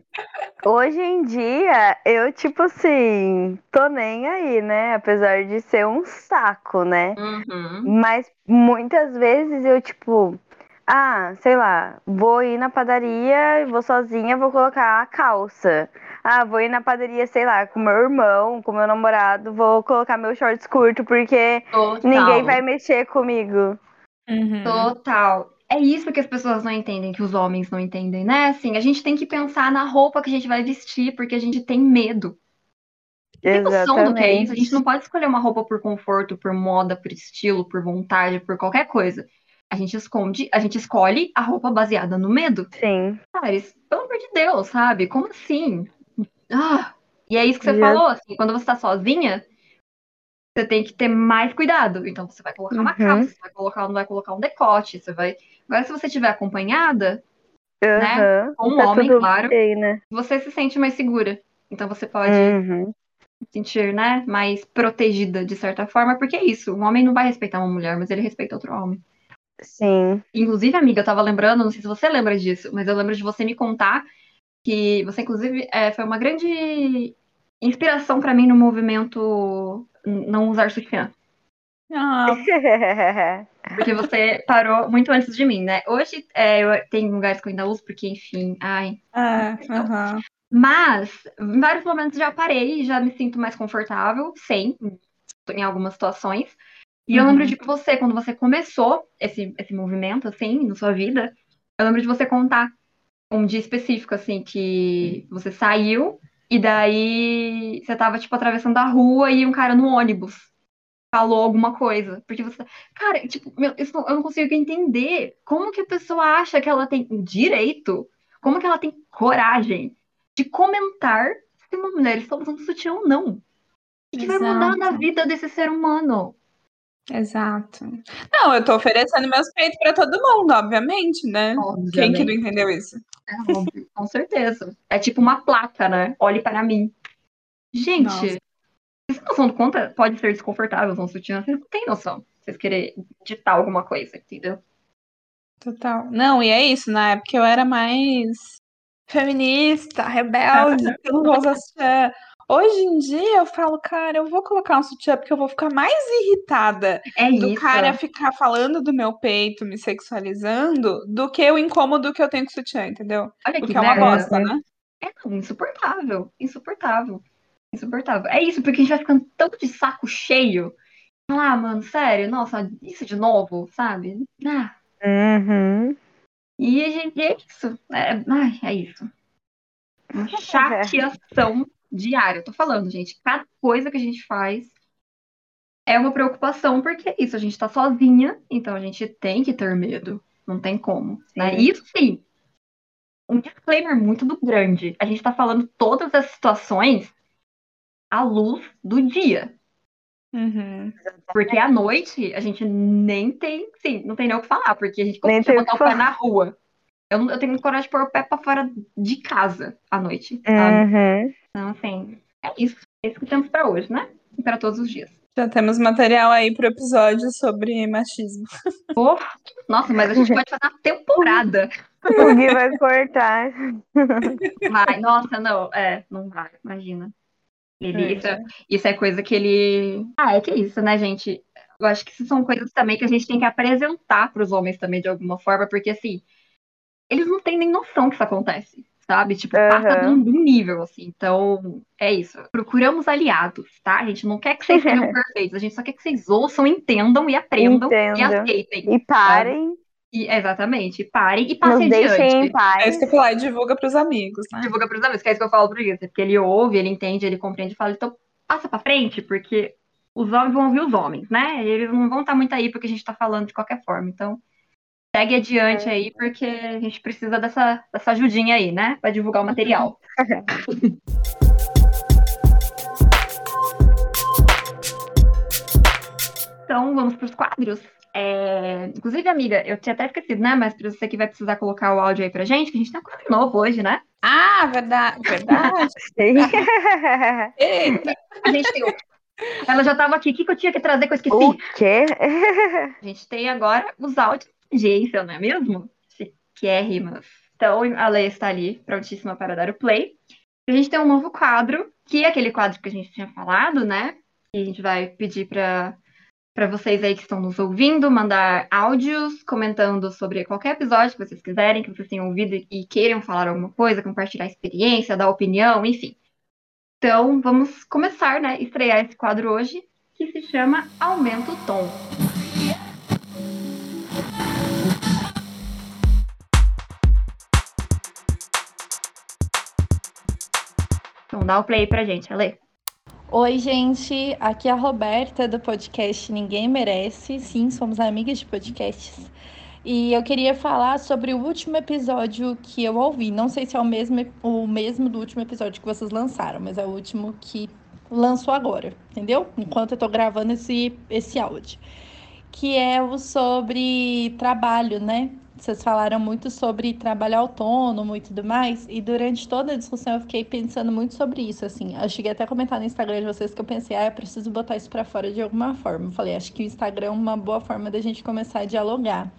hoje em dia, eu, tipo assim, tô nem aí, né? Apesar de ser um saco, né? Uhum. Mas muitas vezes eu, tipo, ah, sei lá, vou ir na padaria, vou sozinha, vou colocar a calça. Ah, vou ir na padaria, sei lá, com meu irmão, com meu namorado, vou colocar meu shorts curto, porque Total. ninguém vai mexer comigo. Uhum. Total. É isso que as pessoas não entendem, que os homens não entendem, né? Assim, a gente tem que pensar na roupa que a gente vai vestir, porque a gente tem medo. Tem noção do que é isso? A gente não pode escolher uma roupa por conforto, por moda, por estilo, por vontade, por qualquer coisa. A gente esconde, a gente escolhe a roupa baseada no medo. Sim. Cara, isso, pelo amor de Deus, sabe? Como assim? Ah, e é isso que você Já- falou, assim, quando você tá sozinha, você tem que ter mais cuidado. Então você vai colocar uma Uhum. calça, você vai colocar, não vai colocar um decote, você vai. Agora, se você estiver acompanhada, Aham. Com um Tá homem, claro. ok, né? você se sente mais segura. Então você pode Uhum. se sentir, né, mais protegida de certa forma, porque é isso. Um homem não vai respeitar uma mulher, mas ele respeita outro homem. Sim. Inclusive, amiga, eu tava lembrando, não sei se você lembra disso, mas eu lembro de você me contar que você, inclusive, é, foi uma grande inspiração pra mim no movimento não usar sutiã. Ah, Porque você parou muito antes de mim, né? Hoje é, eu, tem lugares que eu ainda uso, porque, enfim, ai. é, aham. Mas, em vários momentos já parei e já me sinto mais confortável, sem, em algumas situações. E eu Uhum. lembro de que você, quando você começou esse, esse movimento, assim, na sua vida, eu lembro de você contar um dia específico, assim, que você saiu e daí você tava, tipo, atravessando a rua e um cara no ônibus falou alguma coisa. Porque você. Cara, tipo, meu, isso não- eu não consigo entender como que a pessoa acha que ela tem direito, como que ela tem coragem de comentar se uma mulher está usando sutiã ou não. O que vai mudar na vida desse ser humano? Exato. Não, eu tô oferecendo meus peitos pra todo mundo, obviamente, né? Quem que não entendeu isso? É óbvio, com certeza. É tipo uma placa, né? Olhe para mim. Gente, Nossa. vocês não dão conta? Pode ser desconfortável um sutiã. Vocês não têm noção. Vocês querem ditar alguma coisa, entendeu? Total. Não, e é isso, na época eu era mais feminista, rebelde, pelo rosa. Hoje em dia eu falo, cara, eu vou colocar um sutiã porque eu vou ficar mais irritada É do isso. cara ficar falando do meu peito, me sexualizando, do que o incômodo que eu tenho com o sutiã, entendeu? Olha que Porque é uma merda. bosta, né? É não, insuportável. Insuportável. Insuportável. É isso, porque a gente vai ficando tão de saco cheio. Ah, mano, sério, nossa, isso de novo, sabe? Ah, Uhum. e a gente, é isso. É, ai, é isso. Uma chateação diária. Eu tô falando, gente, cada coisa que a gente faz é uma preocupação, porque é isso, a gente tá sozinha, então a gente tem que ter medo. Não tem como, né? Isso sim. Um disclaimer muito do grande. A gente tá falando todas as situações à luz do dia. Uhum. Porque à noite a gente nem tem, sim, não tem nem o que falar, porque a gente consegue botar o pé na rua. Eu, não- eu tenho coragem de pôr o pé pra fora de casa à noite? Uhum. Então, assim, é isso. É isso que temos pra hoje, né? E para todos os dias. Já temos material aí pro episódio sobre machismo. Pô, nossa, mas a gente pode fazer uma temporada. O Gui vai cortar. Vai, nossa, não, é, não vai, imagina. Ele, É, isso, é, isso é coisa que ele. Ah, é que é isso, né, gente? Eu acho que isso são coisas também que a gente tem que apresentar pros homens também de alguma forma, porque assim, eles não têm nem noção que isso acontece, sabe? Tipo, passa de um, de um nível, assim. Então, é isso. Procuramos aliados, tá? A gente não quer que vocês sejam perfeitos, a gente só quer que vocês ouçam, entendam e aprendam e Entendam. aceitem. E parem, E, exatamente, parem e nos passem deixem adiante. em paz. É isso que eu falar, e divulga pros amigos, né? divulga pros amigos, que é isso que eu falo pro Gui, porque ele ouve, ele entende, ele compreende e fala, então passa pra frente, porque os homens vão ouvir os homens, né? Eles não vão estar muito aí porque a gente tá falando de qualquer forma. Então, segue adiante aí, porque a gente precisa dessa, dessa ajudinha aí, né? Pra divulgar o material. Então, vamos pros quadros. É, Inclusive, amiga, eu tinha até esquecido, né? Mas pra você que vai precisar colocar o áudio aí pra gente, que a gente tem um quadro novo hoje, né? Ah, verdade, verdade. Eita, A gente tem o- Ela já tava aqui. O que, que eu tinha que trazer que eu esqueci? o quê? A gente tem agora os áudios audiência, não é mesmo? Chiquérrimas. Então, a Leia está ali, prontíssima para dar o play. A gente tem um novo quadro, que é aquele quadro que a gente tinha falado, né? E a gente vai pedir para para vocês aí que estão nos ouvindo, mandar áudios comentando sobre qualquer episódio que vocês quiserem, que vocês tenham ouvido e queiram falar alguma coisa, compartilhar experiência, dar opinião, enfim. Então, vamos começar, né? Estrear esse quadro hoje, que se chama Aumenta o Tom. Então, dá o play pra gente, Ale. Oi, gente. Aqui é a Roberta do podcast Ninguém Merece. Sim, somos amigas de podcasts. E eu queria falar sobre o último episódio que eu ouvi. Não sei se é o mesmo, o mesmo do último episódio que vocês lançaram, mas é o último que lançou agora, entendeu? Enquanto eu tô gravando esse, esse áudio. Que é o sobre trabalho, né? Vocês falaram muito sobre trabalho autônomo e tudo mais, e durante toda a discussão eu fiquei pensando muito sobre isso, assim. Eu cheguei até a comentar no Instagram de vocês que eu pensei, ah, eu preciso botar isso pra fora de alguma forma. Eu falei, acho que o Instagram é uma boa forma da gente começar a dialogar.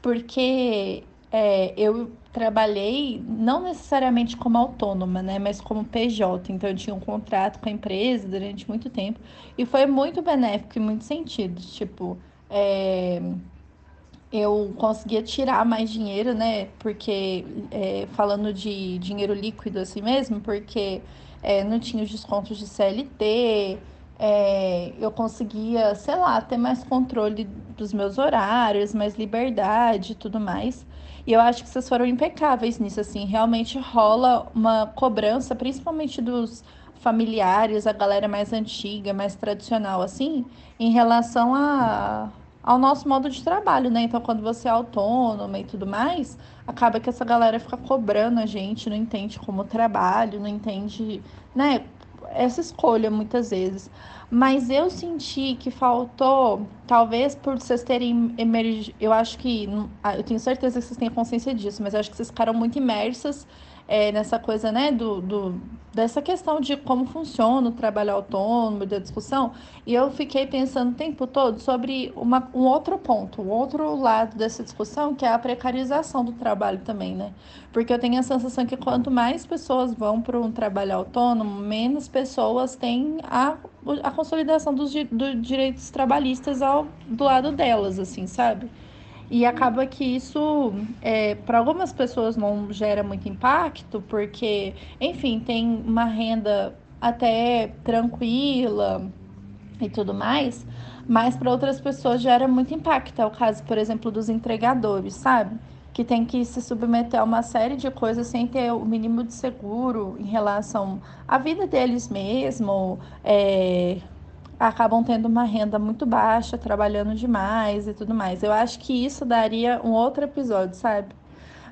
Porque é, eu trabalhei não necessariamente como autônoma, né, mas como PJ. Então eu tinha um contrato com a empresa durante muito tempo e foi muito benéfico em muitos sentidos. Tipo, é, eu conseguia tirar mais dinheiro, né? Porque é, falando de dinheiro líquido assim mesmo, porque é, não tinha os descontos de CLT, é, eu conseguia, sei lá, ter mais controle dos meus horários, mais liberdade e tudo mais. E eu acho que vocês foram impecáveis nisso, assim, realmente rola uma cobrança, principalmente dos familiares, a galera mais antiga, mais tradicional, assim, em relação a, ao nosso modo de trabalho, né? Então, quando você é autônoma e tudo mais, acaba que essa galera fica cobrando a gente, não entende como trabalho, não entende, né? Essa escolha muitas vezes. Mas eu senti que faltou, talvez por vocês terem emergido. Eu acho que. Eu tenho certeza que vocês têm consciência disso, mas eu acho que vocês ficaram muito imersas é, nessa coisa, né, do, do, dessa questão de como funciona o trabalho autônomo, da discussão, e eu fiquei pensando o tempo todo sobre uma, um outro ponto, um outro lado dessa discussão, que é a precarização do trabalho também, né? Porque eu tenho a sensação que quanto mais pessoas vão para um trabalho autônomo, menos pessoas têm a, a consolidação dos, dos direitos trabalhistas ao, do lado delas, assim, sabe? E acaba que isso, é, para algumas pessoas, não gera muito impacto, porque, enfim, tem uma renda até tranquila e tudo mais, mas para outras pessoas gera muito impacto. É o caso, por exemplo, dos entregadores, sabe? Que tem que se submeter a uma série de coisas sem ter o mínimo de seguro em relação à vida deles mesmo, é, acabam tendo uma renda muito baixa, trabalhando demais e tudo mais. Eu acho que isso daria um outro episódio, sabe?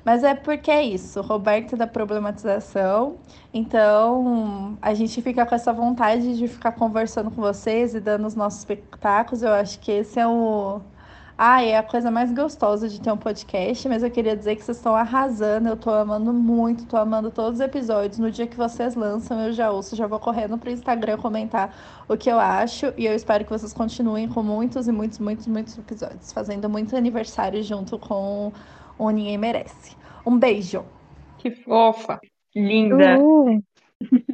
Mas é porque é isso, Roberto da problematização. Então, a gente fica com essa vontade de ficar conversando com vocês e dando os nossos espetáculos. Eu acho que esse é o ah, é a coisa mais gostosa de ter um podcast, mas eu queria dizer que vocês estão arrasando, eu tô amando muito, tô amando todos os episódios. No dia que vocês lançam, eu já ouço, já vou correndo pro Instagram comentar o que eu acho, e eu espero que vocês continuem com muitos e muitos, muitos, muitos episódios, fazendo muito aniversário junto com o Ninguém Merece. Um beijo! Que fofa! Linda! Uhum.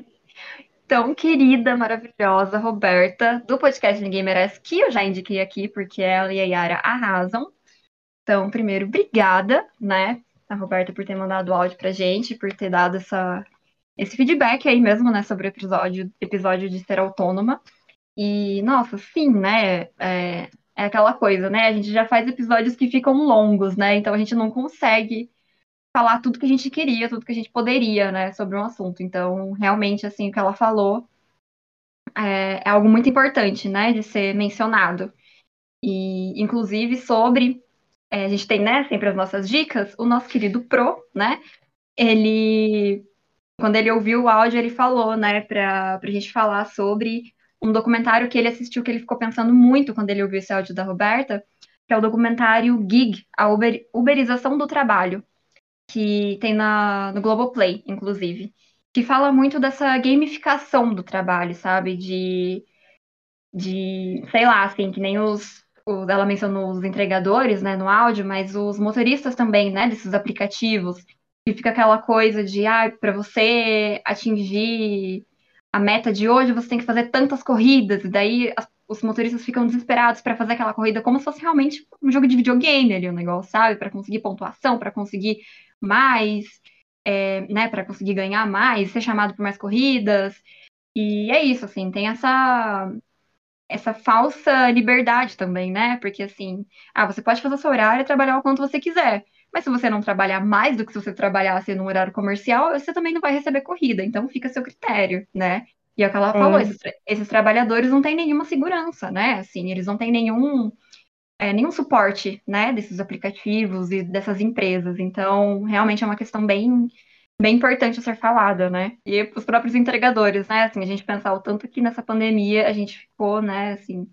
tão querida, maravilhosa Roberta, do podcast Ninguém Merece, que eu já indiquei aqui, porque ela e a Yara arrasam. Então, primeiro, obrigada, né, a Roberta por ter mandado o áudio pra gente, por ter dado essa, esse feedback aí mesmo, né, sobre o episódio, episódio de ser autônoma. E, nossa, sim, né, é, é aquela coisa, né, a gente já faz episódios que ficam longos, né, então a gente não consegue falar tudo que a gente queria, tudo que a gente poderia, né, sobre um assunto. Então, realmente, assim, o que ela falou é, é algo muito importante, né, de ser mencionado. E, inclusive, sobre. É, a gente tem, né, sempre as nossas dicas. O nosso querido Pro, né, ele. Quando ele ouviu o áudio, ele falou, né, pra, pra gente falar sobre um documentário que ele assistiu, que ele ficou pensando muito quando ele ouviu esse áudio da Roberta, que é o documentário Gig, a Uber, Uberização do Trabalho que tem na, no Globoplay, inclusive, que fala muito dessa gamificação do trabalho, sabe? De, de sei lá, assim, que nem os, os ela mencionou os entregadores, né, no áudio, mas os motoristas também, né, desses aplicativos, que fica aquela coisa de, ah, para você atingir a meta de hoje, você tem que fazer tantas corridas, e daí as, os motoristas ficam desesperados para fazer aquela corrida como se fosse realmente um jogo de videogame ali, o um negócio, sabe? Para conseguir pontuação, para conseguir mais, é, né, para conseguir ganhar mais, ser chamado por mais corridas. E é isso, assim, tem essa essa falsa liberdade também, né? Porque assim, ah, você pode fazer seu horário e trabalhar o quanto você quiser. Mas se você não trabalhar mais do que se você trabalhasse no horário comercial, você também não vai receber corrida. Então fica a seu critério, né? E é o que ela falou, esses, esses, trabalhadores não têm nenhuma segurança, né? Assim, eles não têm nenhum é, nenhum suporte, né, desses aplicativos e dessas empresas. Então, realmente é uma questão bem, bem importante a ser falada, né? E os próprios entregadores, né? Assim, a gente pensar o tanto que nessa pandemia a gente ficou, né, assim,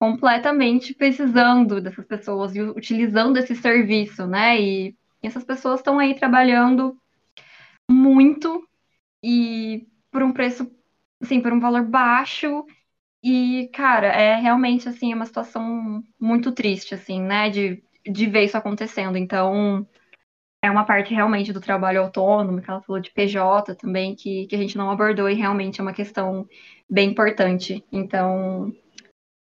completamente precisando dessas pessoas e utilizando esse serviço, né? E, e essas pessoas estão aí trabalhando muito e por um preço, assim, por um valor baixo e, cara, é realmente, assim, uma situação muito triste, assim, né, de, de ver isso acontecendo. Então, é uma parte realmente do trabalho autônomo, que ela falou de PJ também, que, que a gente não abordou e realmente é uma questão bem importante. Então,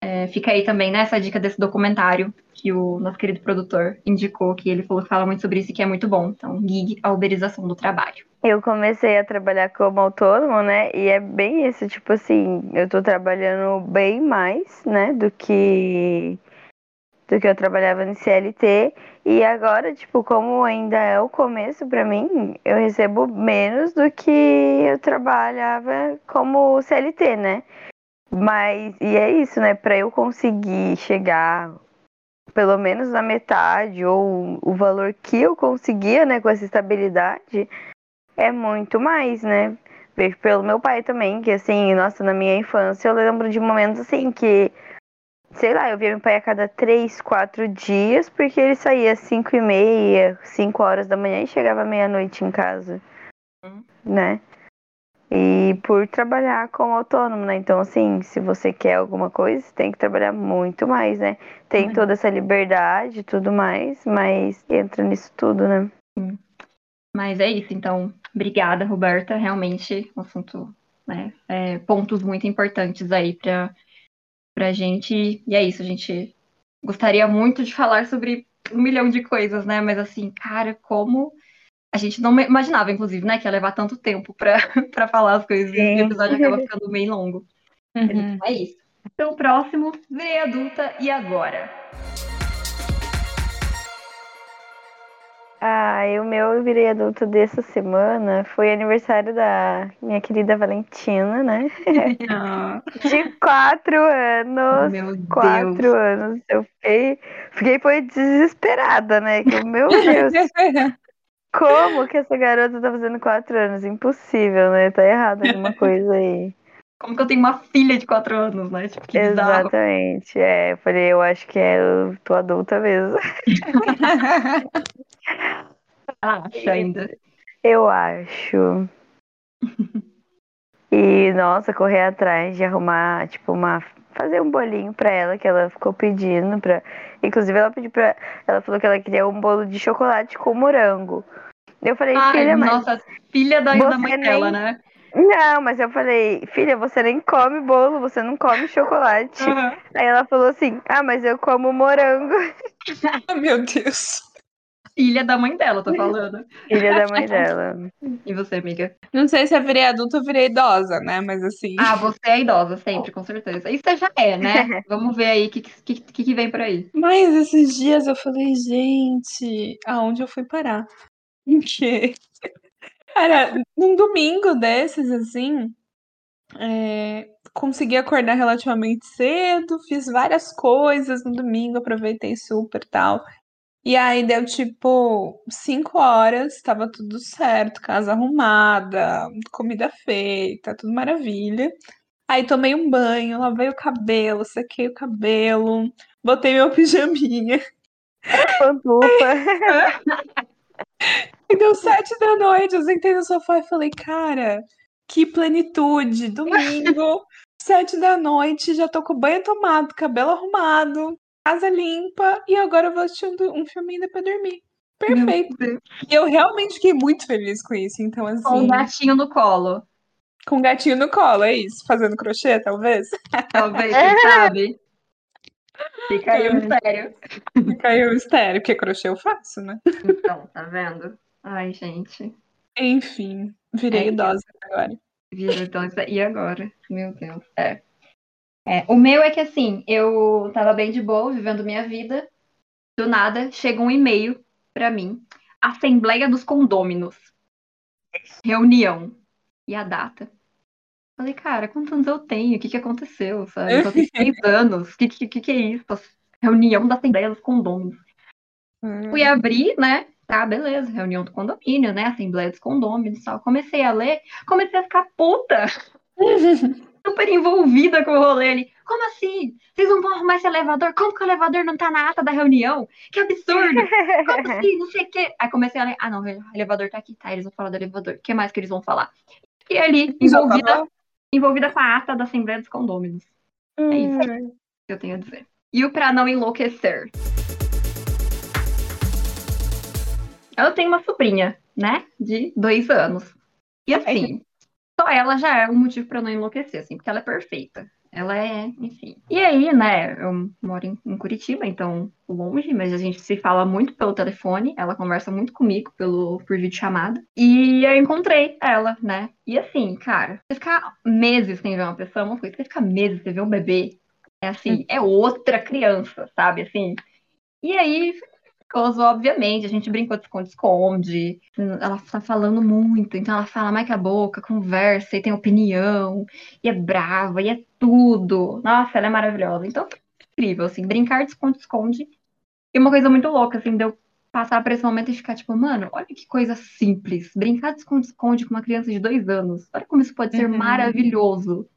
é, fica aí também nessa né, dica desse documentário que o nosso querido produtor indicou, que ele falou que fala muito sobre isso e que é muito bom. Então, gig, a uberização do trabalho. Eu comecei a trabalhar como autônomo, né? E é bem isso, tipo assim, eu tô trabalhando bem mais, né, do que do que eu trabalhava no CLT. E agora, tipo, como ainda é o começo para mim, eu recebo menos do que eu trabalhava como CLT, né? Mas, e é isso, né? Para eu conseguir chegar pelo menos na metade ou o valor que eu conseguia, né, com essa estabilidade, é muito mais, né? Vejo pelo meu pai também, que assim, nossa, na minha infância eu lembro de momentos assim que, sei lá, eu via meu pai a cada três, quatro dias, porque ele saía às cinco e meia, cinco horas da manhã e chegava meia-noite em casa. né? E por trabalhar como autônomo, né? Então, assim, se você quer alguma coisa, tem que trabalhar muito mais, né? Tem toda essa liberdade e tudo mais, mas entra nisso tudo, né? Mas é isso, então, obrigada, Roberta. Realmente, um assunto, né? é, pontos muito importantes aí pra, pra gente. E é isso, a gente gostaria muito de falar sobre um milhão de coisas, né? Mas assim, cara, como a gente não imaginava, inclusive, né, que ia levar tanto tempo pra, pra falar as coisas e Sim. o episódio acaba ficando meio longo. Uhum. então, é isso. Então, o próximo, virei adulta e agora? Ah, e o meu eu virei adulto dessa semana foi aniversário da minha querida Valentina, né? Ah, De quatro anos. Meu Quatro Deus. anos. Eu fiquei, fiquei foi desesperada, né? Que, meu Deus, como que essa garota tá fazendo quatro anos? Impossível, né? Tá errado alguma coisa aí. Como que eu tenho uma filha de quatro anos, né? Tipo, que bizarro. Exatamente. É, eu falei, eu acho que é, eu tô adulta mesmo. Ela acha ainda. Eu acho. E, nossa, correr atrás de arrumar, tipo, uma. Fazer um bolinho pra ela que ela ficou pedindo pra. Inclusive, ela pediu pra. Ela falou que ela queria um bolo de chocolate com morango. Eu falei, Ai, filha, mas. nossa, filha da, da mãe nem- dela, né? Não, mas eu falei, filha, você nem come bolo, você não come chocolate. Aham. Aí ela falou assim, ah, mas eu como morango. Meu Deus. Filha da mãe dela, tô falando. Filha da mãe dela. E você, amiga? Não sei se eu virei adulta ou virei idosa, né? Mas assim. Ah, você é idosa, sempre, com certeza. Isso já é, né? Vamos ver aí o que, que, que, vem por aí. Mas esses dias eu falei, gente, aonde eu fui parar? Porque, cara, num domingo desses, assim, é, consegui acordar relativamente cedo, fiz várias coisas no domingo, aproveitei super e tal. E aí deu tipo 5 horas, tava tudo certo, casa arrumada, comida feita, tudo maravilha. Aí tomei um banho, lavei o cabelo, sequei o cabelo, botei meu pijaminha. Pantufa. E deu sete da noite, eu sentei no sofá e falei, cara, que plenitude, domingo, sete da noite, já tô com o banho tomado, cabelo arrumado, casa limpa, e agora eu vou assistir um, um filme ainda pra dormir. Perfeito. E eu realmente fiquei muito feliz com isso, então Com um assim, gatinho no colo. com o gatinho no colo, é isso? Fazendo crochê, talvez? Talvez, quem sabe? Fica aí o mistério. Fica aí o mistério, porque crochê eu faço, né? Então, tá vendo? Ai, gente. Enfim, virei É, idosa agora. Virou idosa. E agora? Meu Deus. É. É, O meu é que assim, eu tava bem de boa, vivendo minha vida. Do nada, chega um e-mail pra mim. Assembleia dos Condôminos. Reunião. E a data. Falei, cara, quantos anos eu tenho? O que que aconteceu? Sabe? Eu tenho seis anos. O que, que, que que é isso? Reunião da Assembleia dos Condôminos. Fui abrir, né? Tá, beleza, reunião do condomínio, né? Assembleia dos condôminos e tal. Comecei a ler, comecei a ficar puta, super envolvida com o rolê ali. Como assim? Vocês não vão arrumar esse elevador? Como que o elevador não tá na ata da reunião? Que absurdo! Como assim? Não sei o quê. Aí comecei a ler, ah, não, o elevador tá aqui, tá? Eles vão falar do elevador. O que mais que eles vão falar? E ali, envolvida, envolvida com a ata da Assembleia dos Condôminos. É isso que eu tenho a dizer. E o pra não enlouquecer? Eu tenho uma sobrinha, né? De dois anos. E assim, só ela já é um motivo pra não enlouquecer, assim, porque ela é perfeita. Ela é, enfim. E aí, né, eu moro em, em Curitiba, então longe, mas a gente se fala muito pelo telefone, ela conversa muito comigo pelo, por videochamada. E eu encontrei ela, né? E assim, cara, você ficar meses sem ver uma pessoa é uma coisa, você ficar meses sem ver um bebê, é assim, é outra criança, sabe? Assim. E aí, Gozo, obviamente, a gente brincou de esconde-esconde. Ela tá falando muito, então ela fala mais que a boca, conversa e tem opinião, e é brava, e é tudo. Nossa, ela é maravilhosa. Então, incrível, assim, brincar de esconde-esconde. E uma coisa muito louca, assim, de eu passar por esse momento e ficar tipo, mano, olha que coisa simples. Brincar de esconde-esconde com uma criança de dois anos. Olha como isso pode ser Uhum. maravilhoso,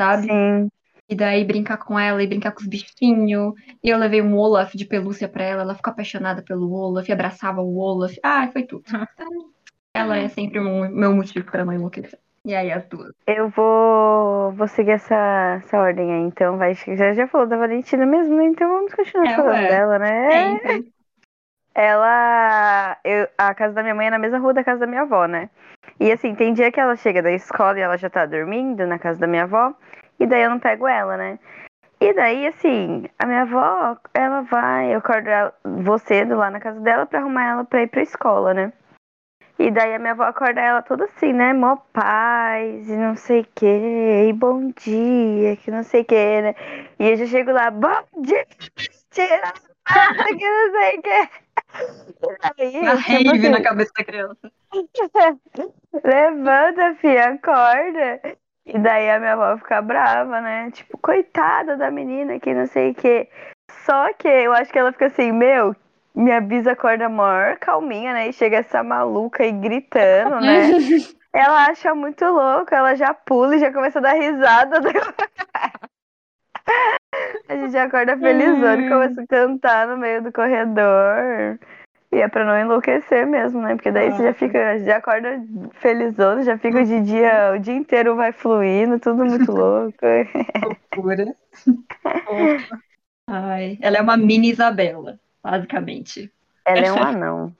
sabe? Sim. E daí brincar com ela e brincar com os bichinhos. E eu levei um Olaf de pelúcia pra ela, ela ficou apaixonada pelo Olaf, abraçava o Olaf. Ah, foi tudo. Ela é sempre o meu motivo para não enlouquecer. E aí as duas. Eu vou, vou seguir essa, essa ordem aí, então. Vai, já, já falou da Valentina mesmo, né? Então vamos continuar É, falando ué. dela, né? Sempre. Ela. eu- a casa da minha mãe é na mesma rua da casa da minha avó, né? E assim, tem dia que ela chega da escola e ela já tá dormindo na casa da minha avó, e daí eu não pego ela, né? E daí, assim, a minha avó, ela vai, eu acordo ela, vou cedo lá na casa dela pra arrumar ela pra ir pra escola, né? E daí a minha avó acorda ela toda assim, né? Mó paz e não sei o que, e bom dia, que não sei o que, né? E eu já chego lá, bom dia, tira que não sei o que. Aí, tipo rave na assim, cabeça da criança. Levanta, filha, acorda. E daí a minha avó fica brava, né? Tipo, coitada da menina que não sei o quê. Só que eu acho que ela fica assim, meu, minha bisa acorda maior, calminha, né? E chega essa maluca aí gritando, né? Ela acha muito louco, ela já pula e já começa a dar risada. A gente acorda felizona e começa a cantar no meio do corredor. E é pra não enlouquecer mesmo, né? Porque daí você já fica, já acorda felizona, já fica de dia, o dia inteiro vai fluindo, tudo muito louco. Loucura. Ai, ela é uma mini Isabela, basicamente. Ela é um anão,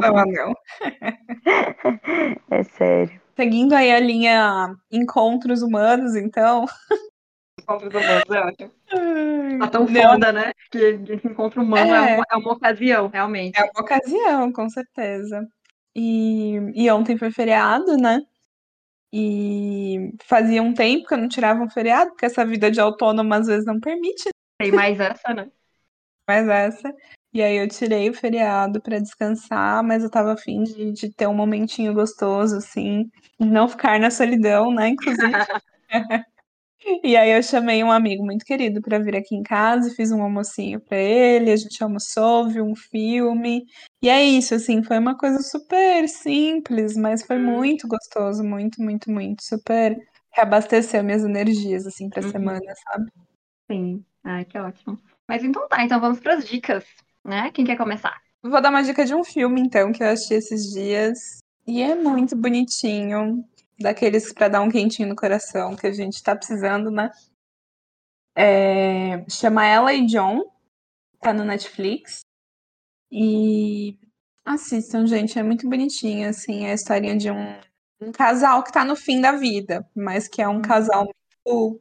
Não, não. é sério. Seguindo aí a linha encontros humanos, então. Encontros humanos, é ótimo. Tá tão Não, foda, né? Que esse encontro humano é, É. uma, é uma ocasião, realmente. É uma ocasião, com certeza. E, e ontem foi feriado, né? E fazia um tempo que eu não tirava um feriado, porque essa vida de autônomo às vezes não permite Tem mais essa, né? mais essa. E aí eu tirei o feriado pra descansar, mas eu tava afim de, de ter um momentinho gostoso, assim, de não ficar na solidão, né? Inclusive. E aí eu chamei um amigo muito querido pra vir aqui em casa e fiz um almocinho pra ele, a gente almoçou, viu um filme. E é isso, assim, foi uma coisa super simples, mas foi muito gostoso, muito, muito, muito, super reabasteceu minhas energias assim pra Uhum. semana, sabe? Sim. Ai, que ótimo. Mas então tá, então vamos pras dicas, né? Quem quer começar? Vou dar uma dica de um filme então que eu assisti esses dias e é muito bonitinho, daqueles pra dar um quentinho no coração que a gente tá precisando, né? É, chama Ela e John, tá no Netflix. E assistam, gente, é muito bonitinho, assim, é a historinha de um, um casal que tá no fim da vida, mas que é um casal muito,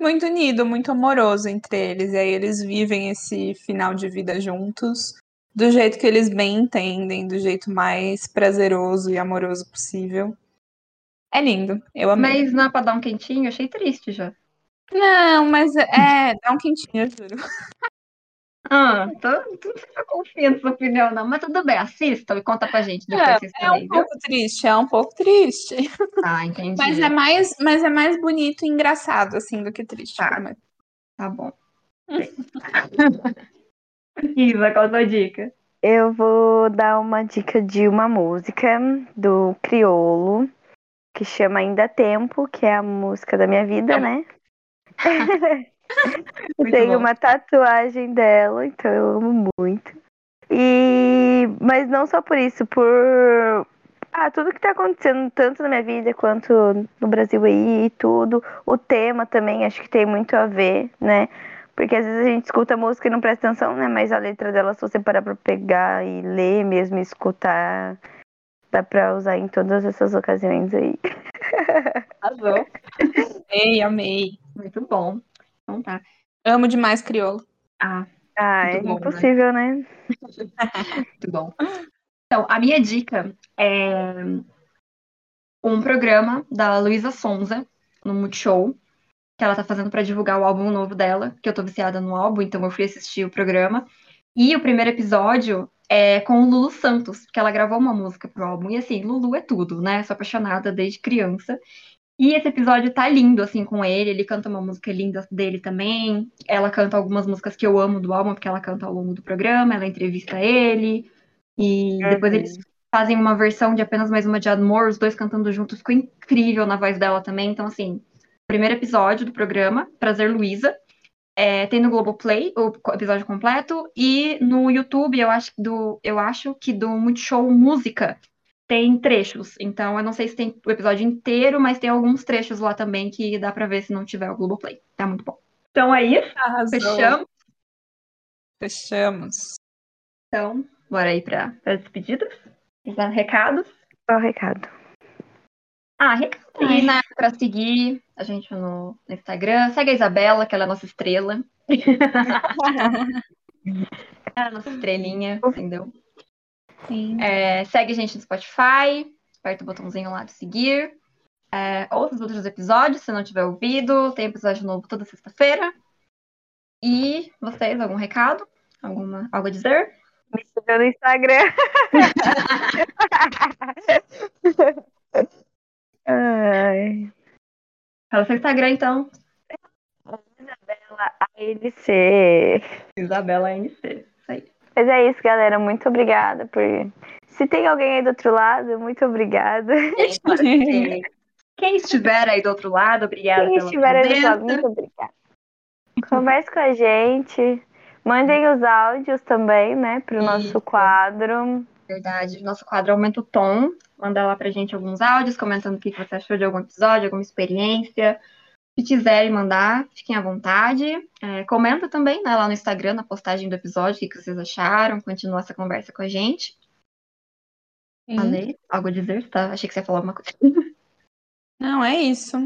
muito unido, muito amoroso entre eles. E aí eles vivem esse final de vida juntos, do jeito que eles bem entendem, do jeito mais prazeroso e amoroso possível. É lindo, eu amei. Mas não é pra dar um quentinho? Eu achei triste já. Não, mas é, dá um quentinho, eu juro. Ah, tô, tô não confio nessa opinião, não. Mas tudo bem, assistam e conta pra gente depois É também, um viu? pouco triste, é um pouco triste. Tá, entendi. Mas é mais, mas é mais bonito e engraçado, assim, do que triste. Tá. prometo. Tá bom. Isa, qual a sua dica? Eu vou dar uma dica de uma música do Criolo, que chama Ainda Tempo, que é a música da minha vida, né? eu Muito tenho bom. uma tatuagem dela, então eu amo muito. E mas não só por isso, por ah, tudo que tá acontecendo tanto na minha vida quanto no Brasil aí e tudo, o tema também acho que tem muito a ver, né? Porque às vezes a gente escuta a música e não presta atenção, né? Mas a letra dela, se você parar pra pegar e ler mesmo, e escutar, dá pra usar em todas essas ocasiões aí. Arrasou. Amei, amei. Muito bom. Então tá. Amo demais crioulo. Ah, Ah, é bom, né? impossível, né? muito bom. Então, a minha dica é um programa da Luísa Sonza, no Multishow, que ela tá fazendo pra divulgar o álbum novo dela, que eu tô viciada no álbum, então eu fui assistir o programa. E o primeiro episódio é com o Lulu Santos, que ela gravou uma música pro álbum. E assim, Lulu é tudo, né? Sou apaixonada desde criança. E esse episódio tá lindo, assim, com ele. Ele canta uma música linda dele também. Ela canta algumas músicas que eu amo do álbum, porque ela canta ao longo do programa. Ela entrevista ele. E depois Uhum. eles fazem uma versão de apenas mais uma de Amor, os dois cantando juntos. Ficou incrível na voz dela também. Então, assim, primeiro episódio do programa, Prazer Luísa. É, tem no Globoplay o episódio completo. E no YouTube, eu acho, do, eu acho que do Multishow Música tem trechos. Então, eu não sei se tem o episódio inteiro, mas tem alguns trechos lá também que dá pra ver se não tiver o Globoplay. Tá muito bom. Então é isso. Arrasou. Fechamos. Fechamos. Então, bora aí para as despedidas. Dar recados. O recado? Ah, recado aí, né? Pra seguir a gente no Instagram. Segue a Isabela, que ela é a nossa estrela. É a nossa estrelinha, entendeu? Sim. É, segue a gente no Spotify, aperta o botãozinho lá de seguir. É, ouça os outros episódios, se não tiver ouvido. Tem episódio novo toda sexta-feira. E vocês, algum recado? Alguma, algo a dizer? Me siga no Instagram. Ai. Fala seu Instagram, então. Isabela ALC. Isabela NC. Isso aí. Mas é isso, galera. Muito obrigada por. Se tem alguém aí do outro lado, muito obrigada. Quem, estiver aí do outro lado, obrigada Quem estiver aí do outro lado, muito obrigada. Converse com a gente. Mandem os áudios também, né, pro nosso Isso. quadro. Verdade. Nosso quadro aumenta o tom. Manda lá pra gente alguns áudios comentando o que você achou de algum episódio, alguma experiência. Se quiserem mandar, fiquem à vontade. É, comenta também né, lá no Instagram, na postagem do episódio, o que que vocês acharam. Continua essa conversa com a gente. Sim. Falei? Algo a dizer? Tá? Achei que você ia falar alguma coisa. Não, é isso.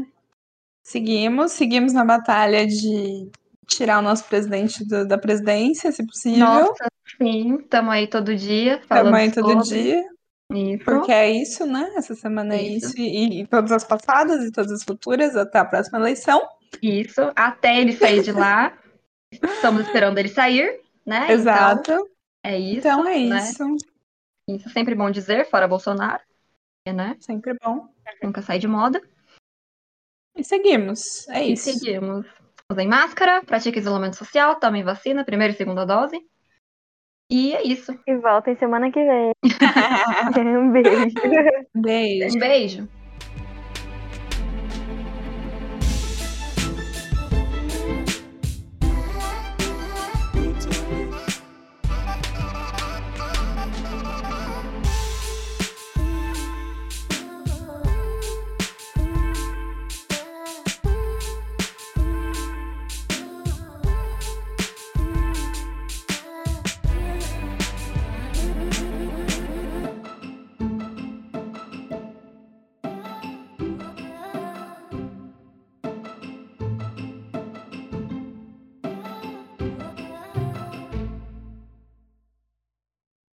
Seguimos, seguimos na batalha de tirar o nosso presidente do- da presidência, se possível. Nossa, sim. Estamos aí todo dia. falando Também todo sobre dia. Isso. Porque é isso, né? Essa semana é Isso. isso. E, e todas as passadas e todas as futuras, até a próxima eleição. Isso. Até ele sair de lá. Estamos esperando ele sair, né? Exato. Então, é isso. Então é né? isso. Isso é sempre bom dizer, fora Bolsonaro, né? Sempre bom. Nunca sai de moda. E seguimos. É E isso. seguimos. Usem máscara, pratiquem isolamento social, tomem vacina, primeira e segunda dose. E é isso. E voltem semana que vem. um beijo. Beijo. Um beijo.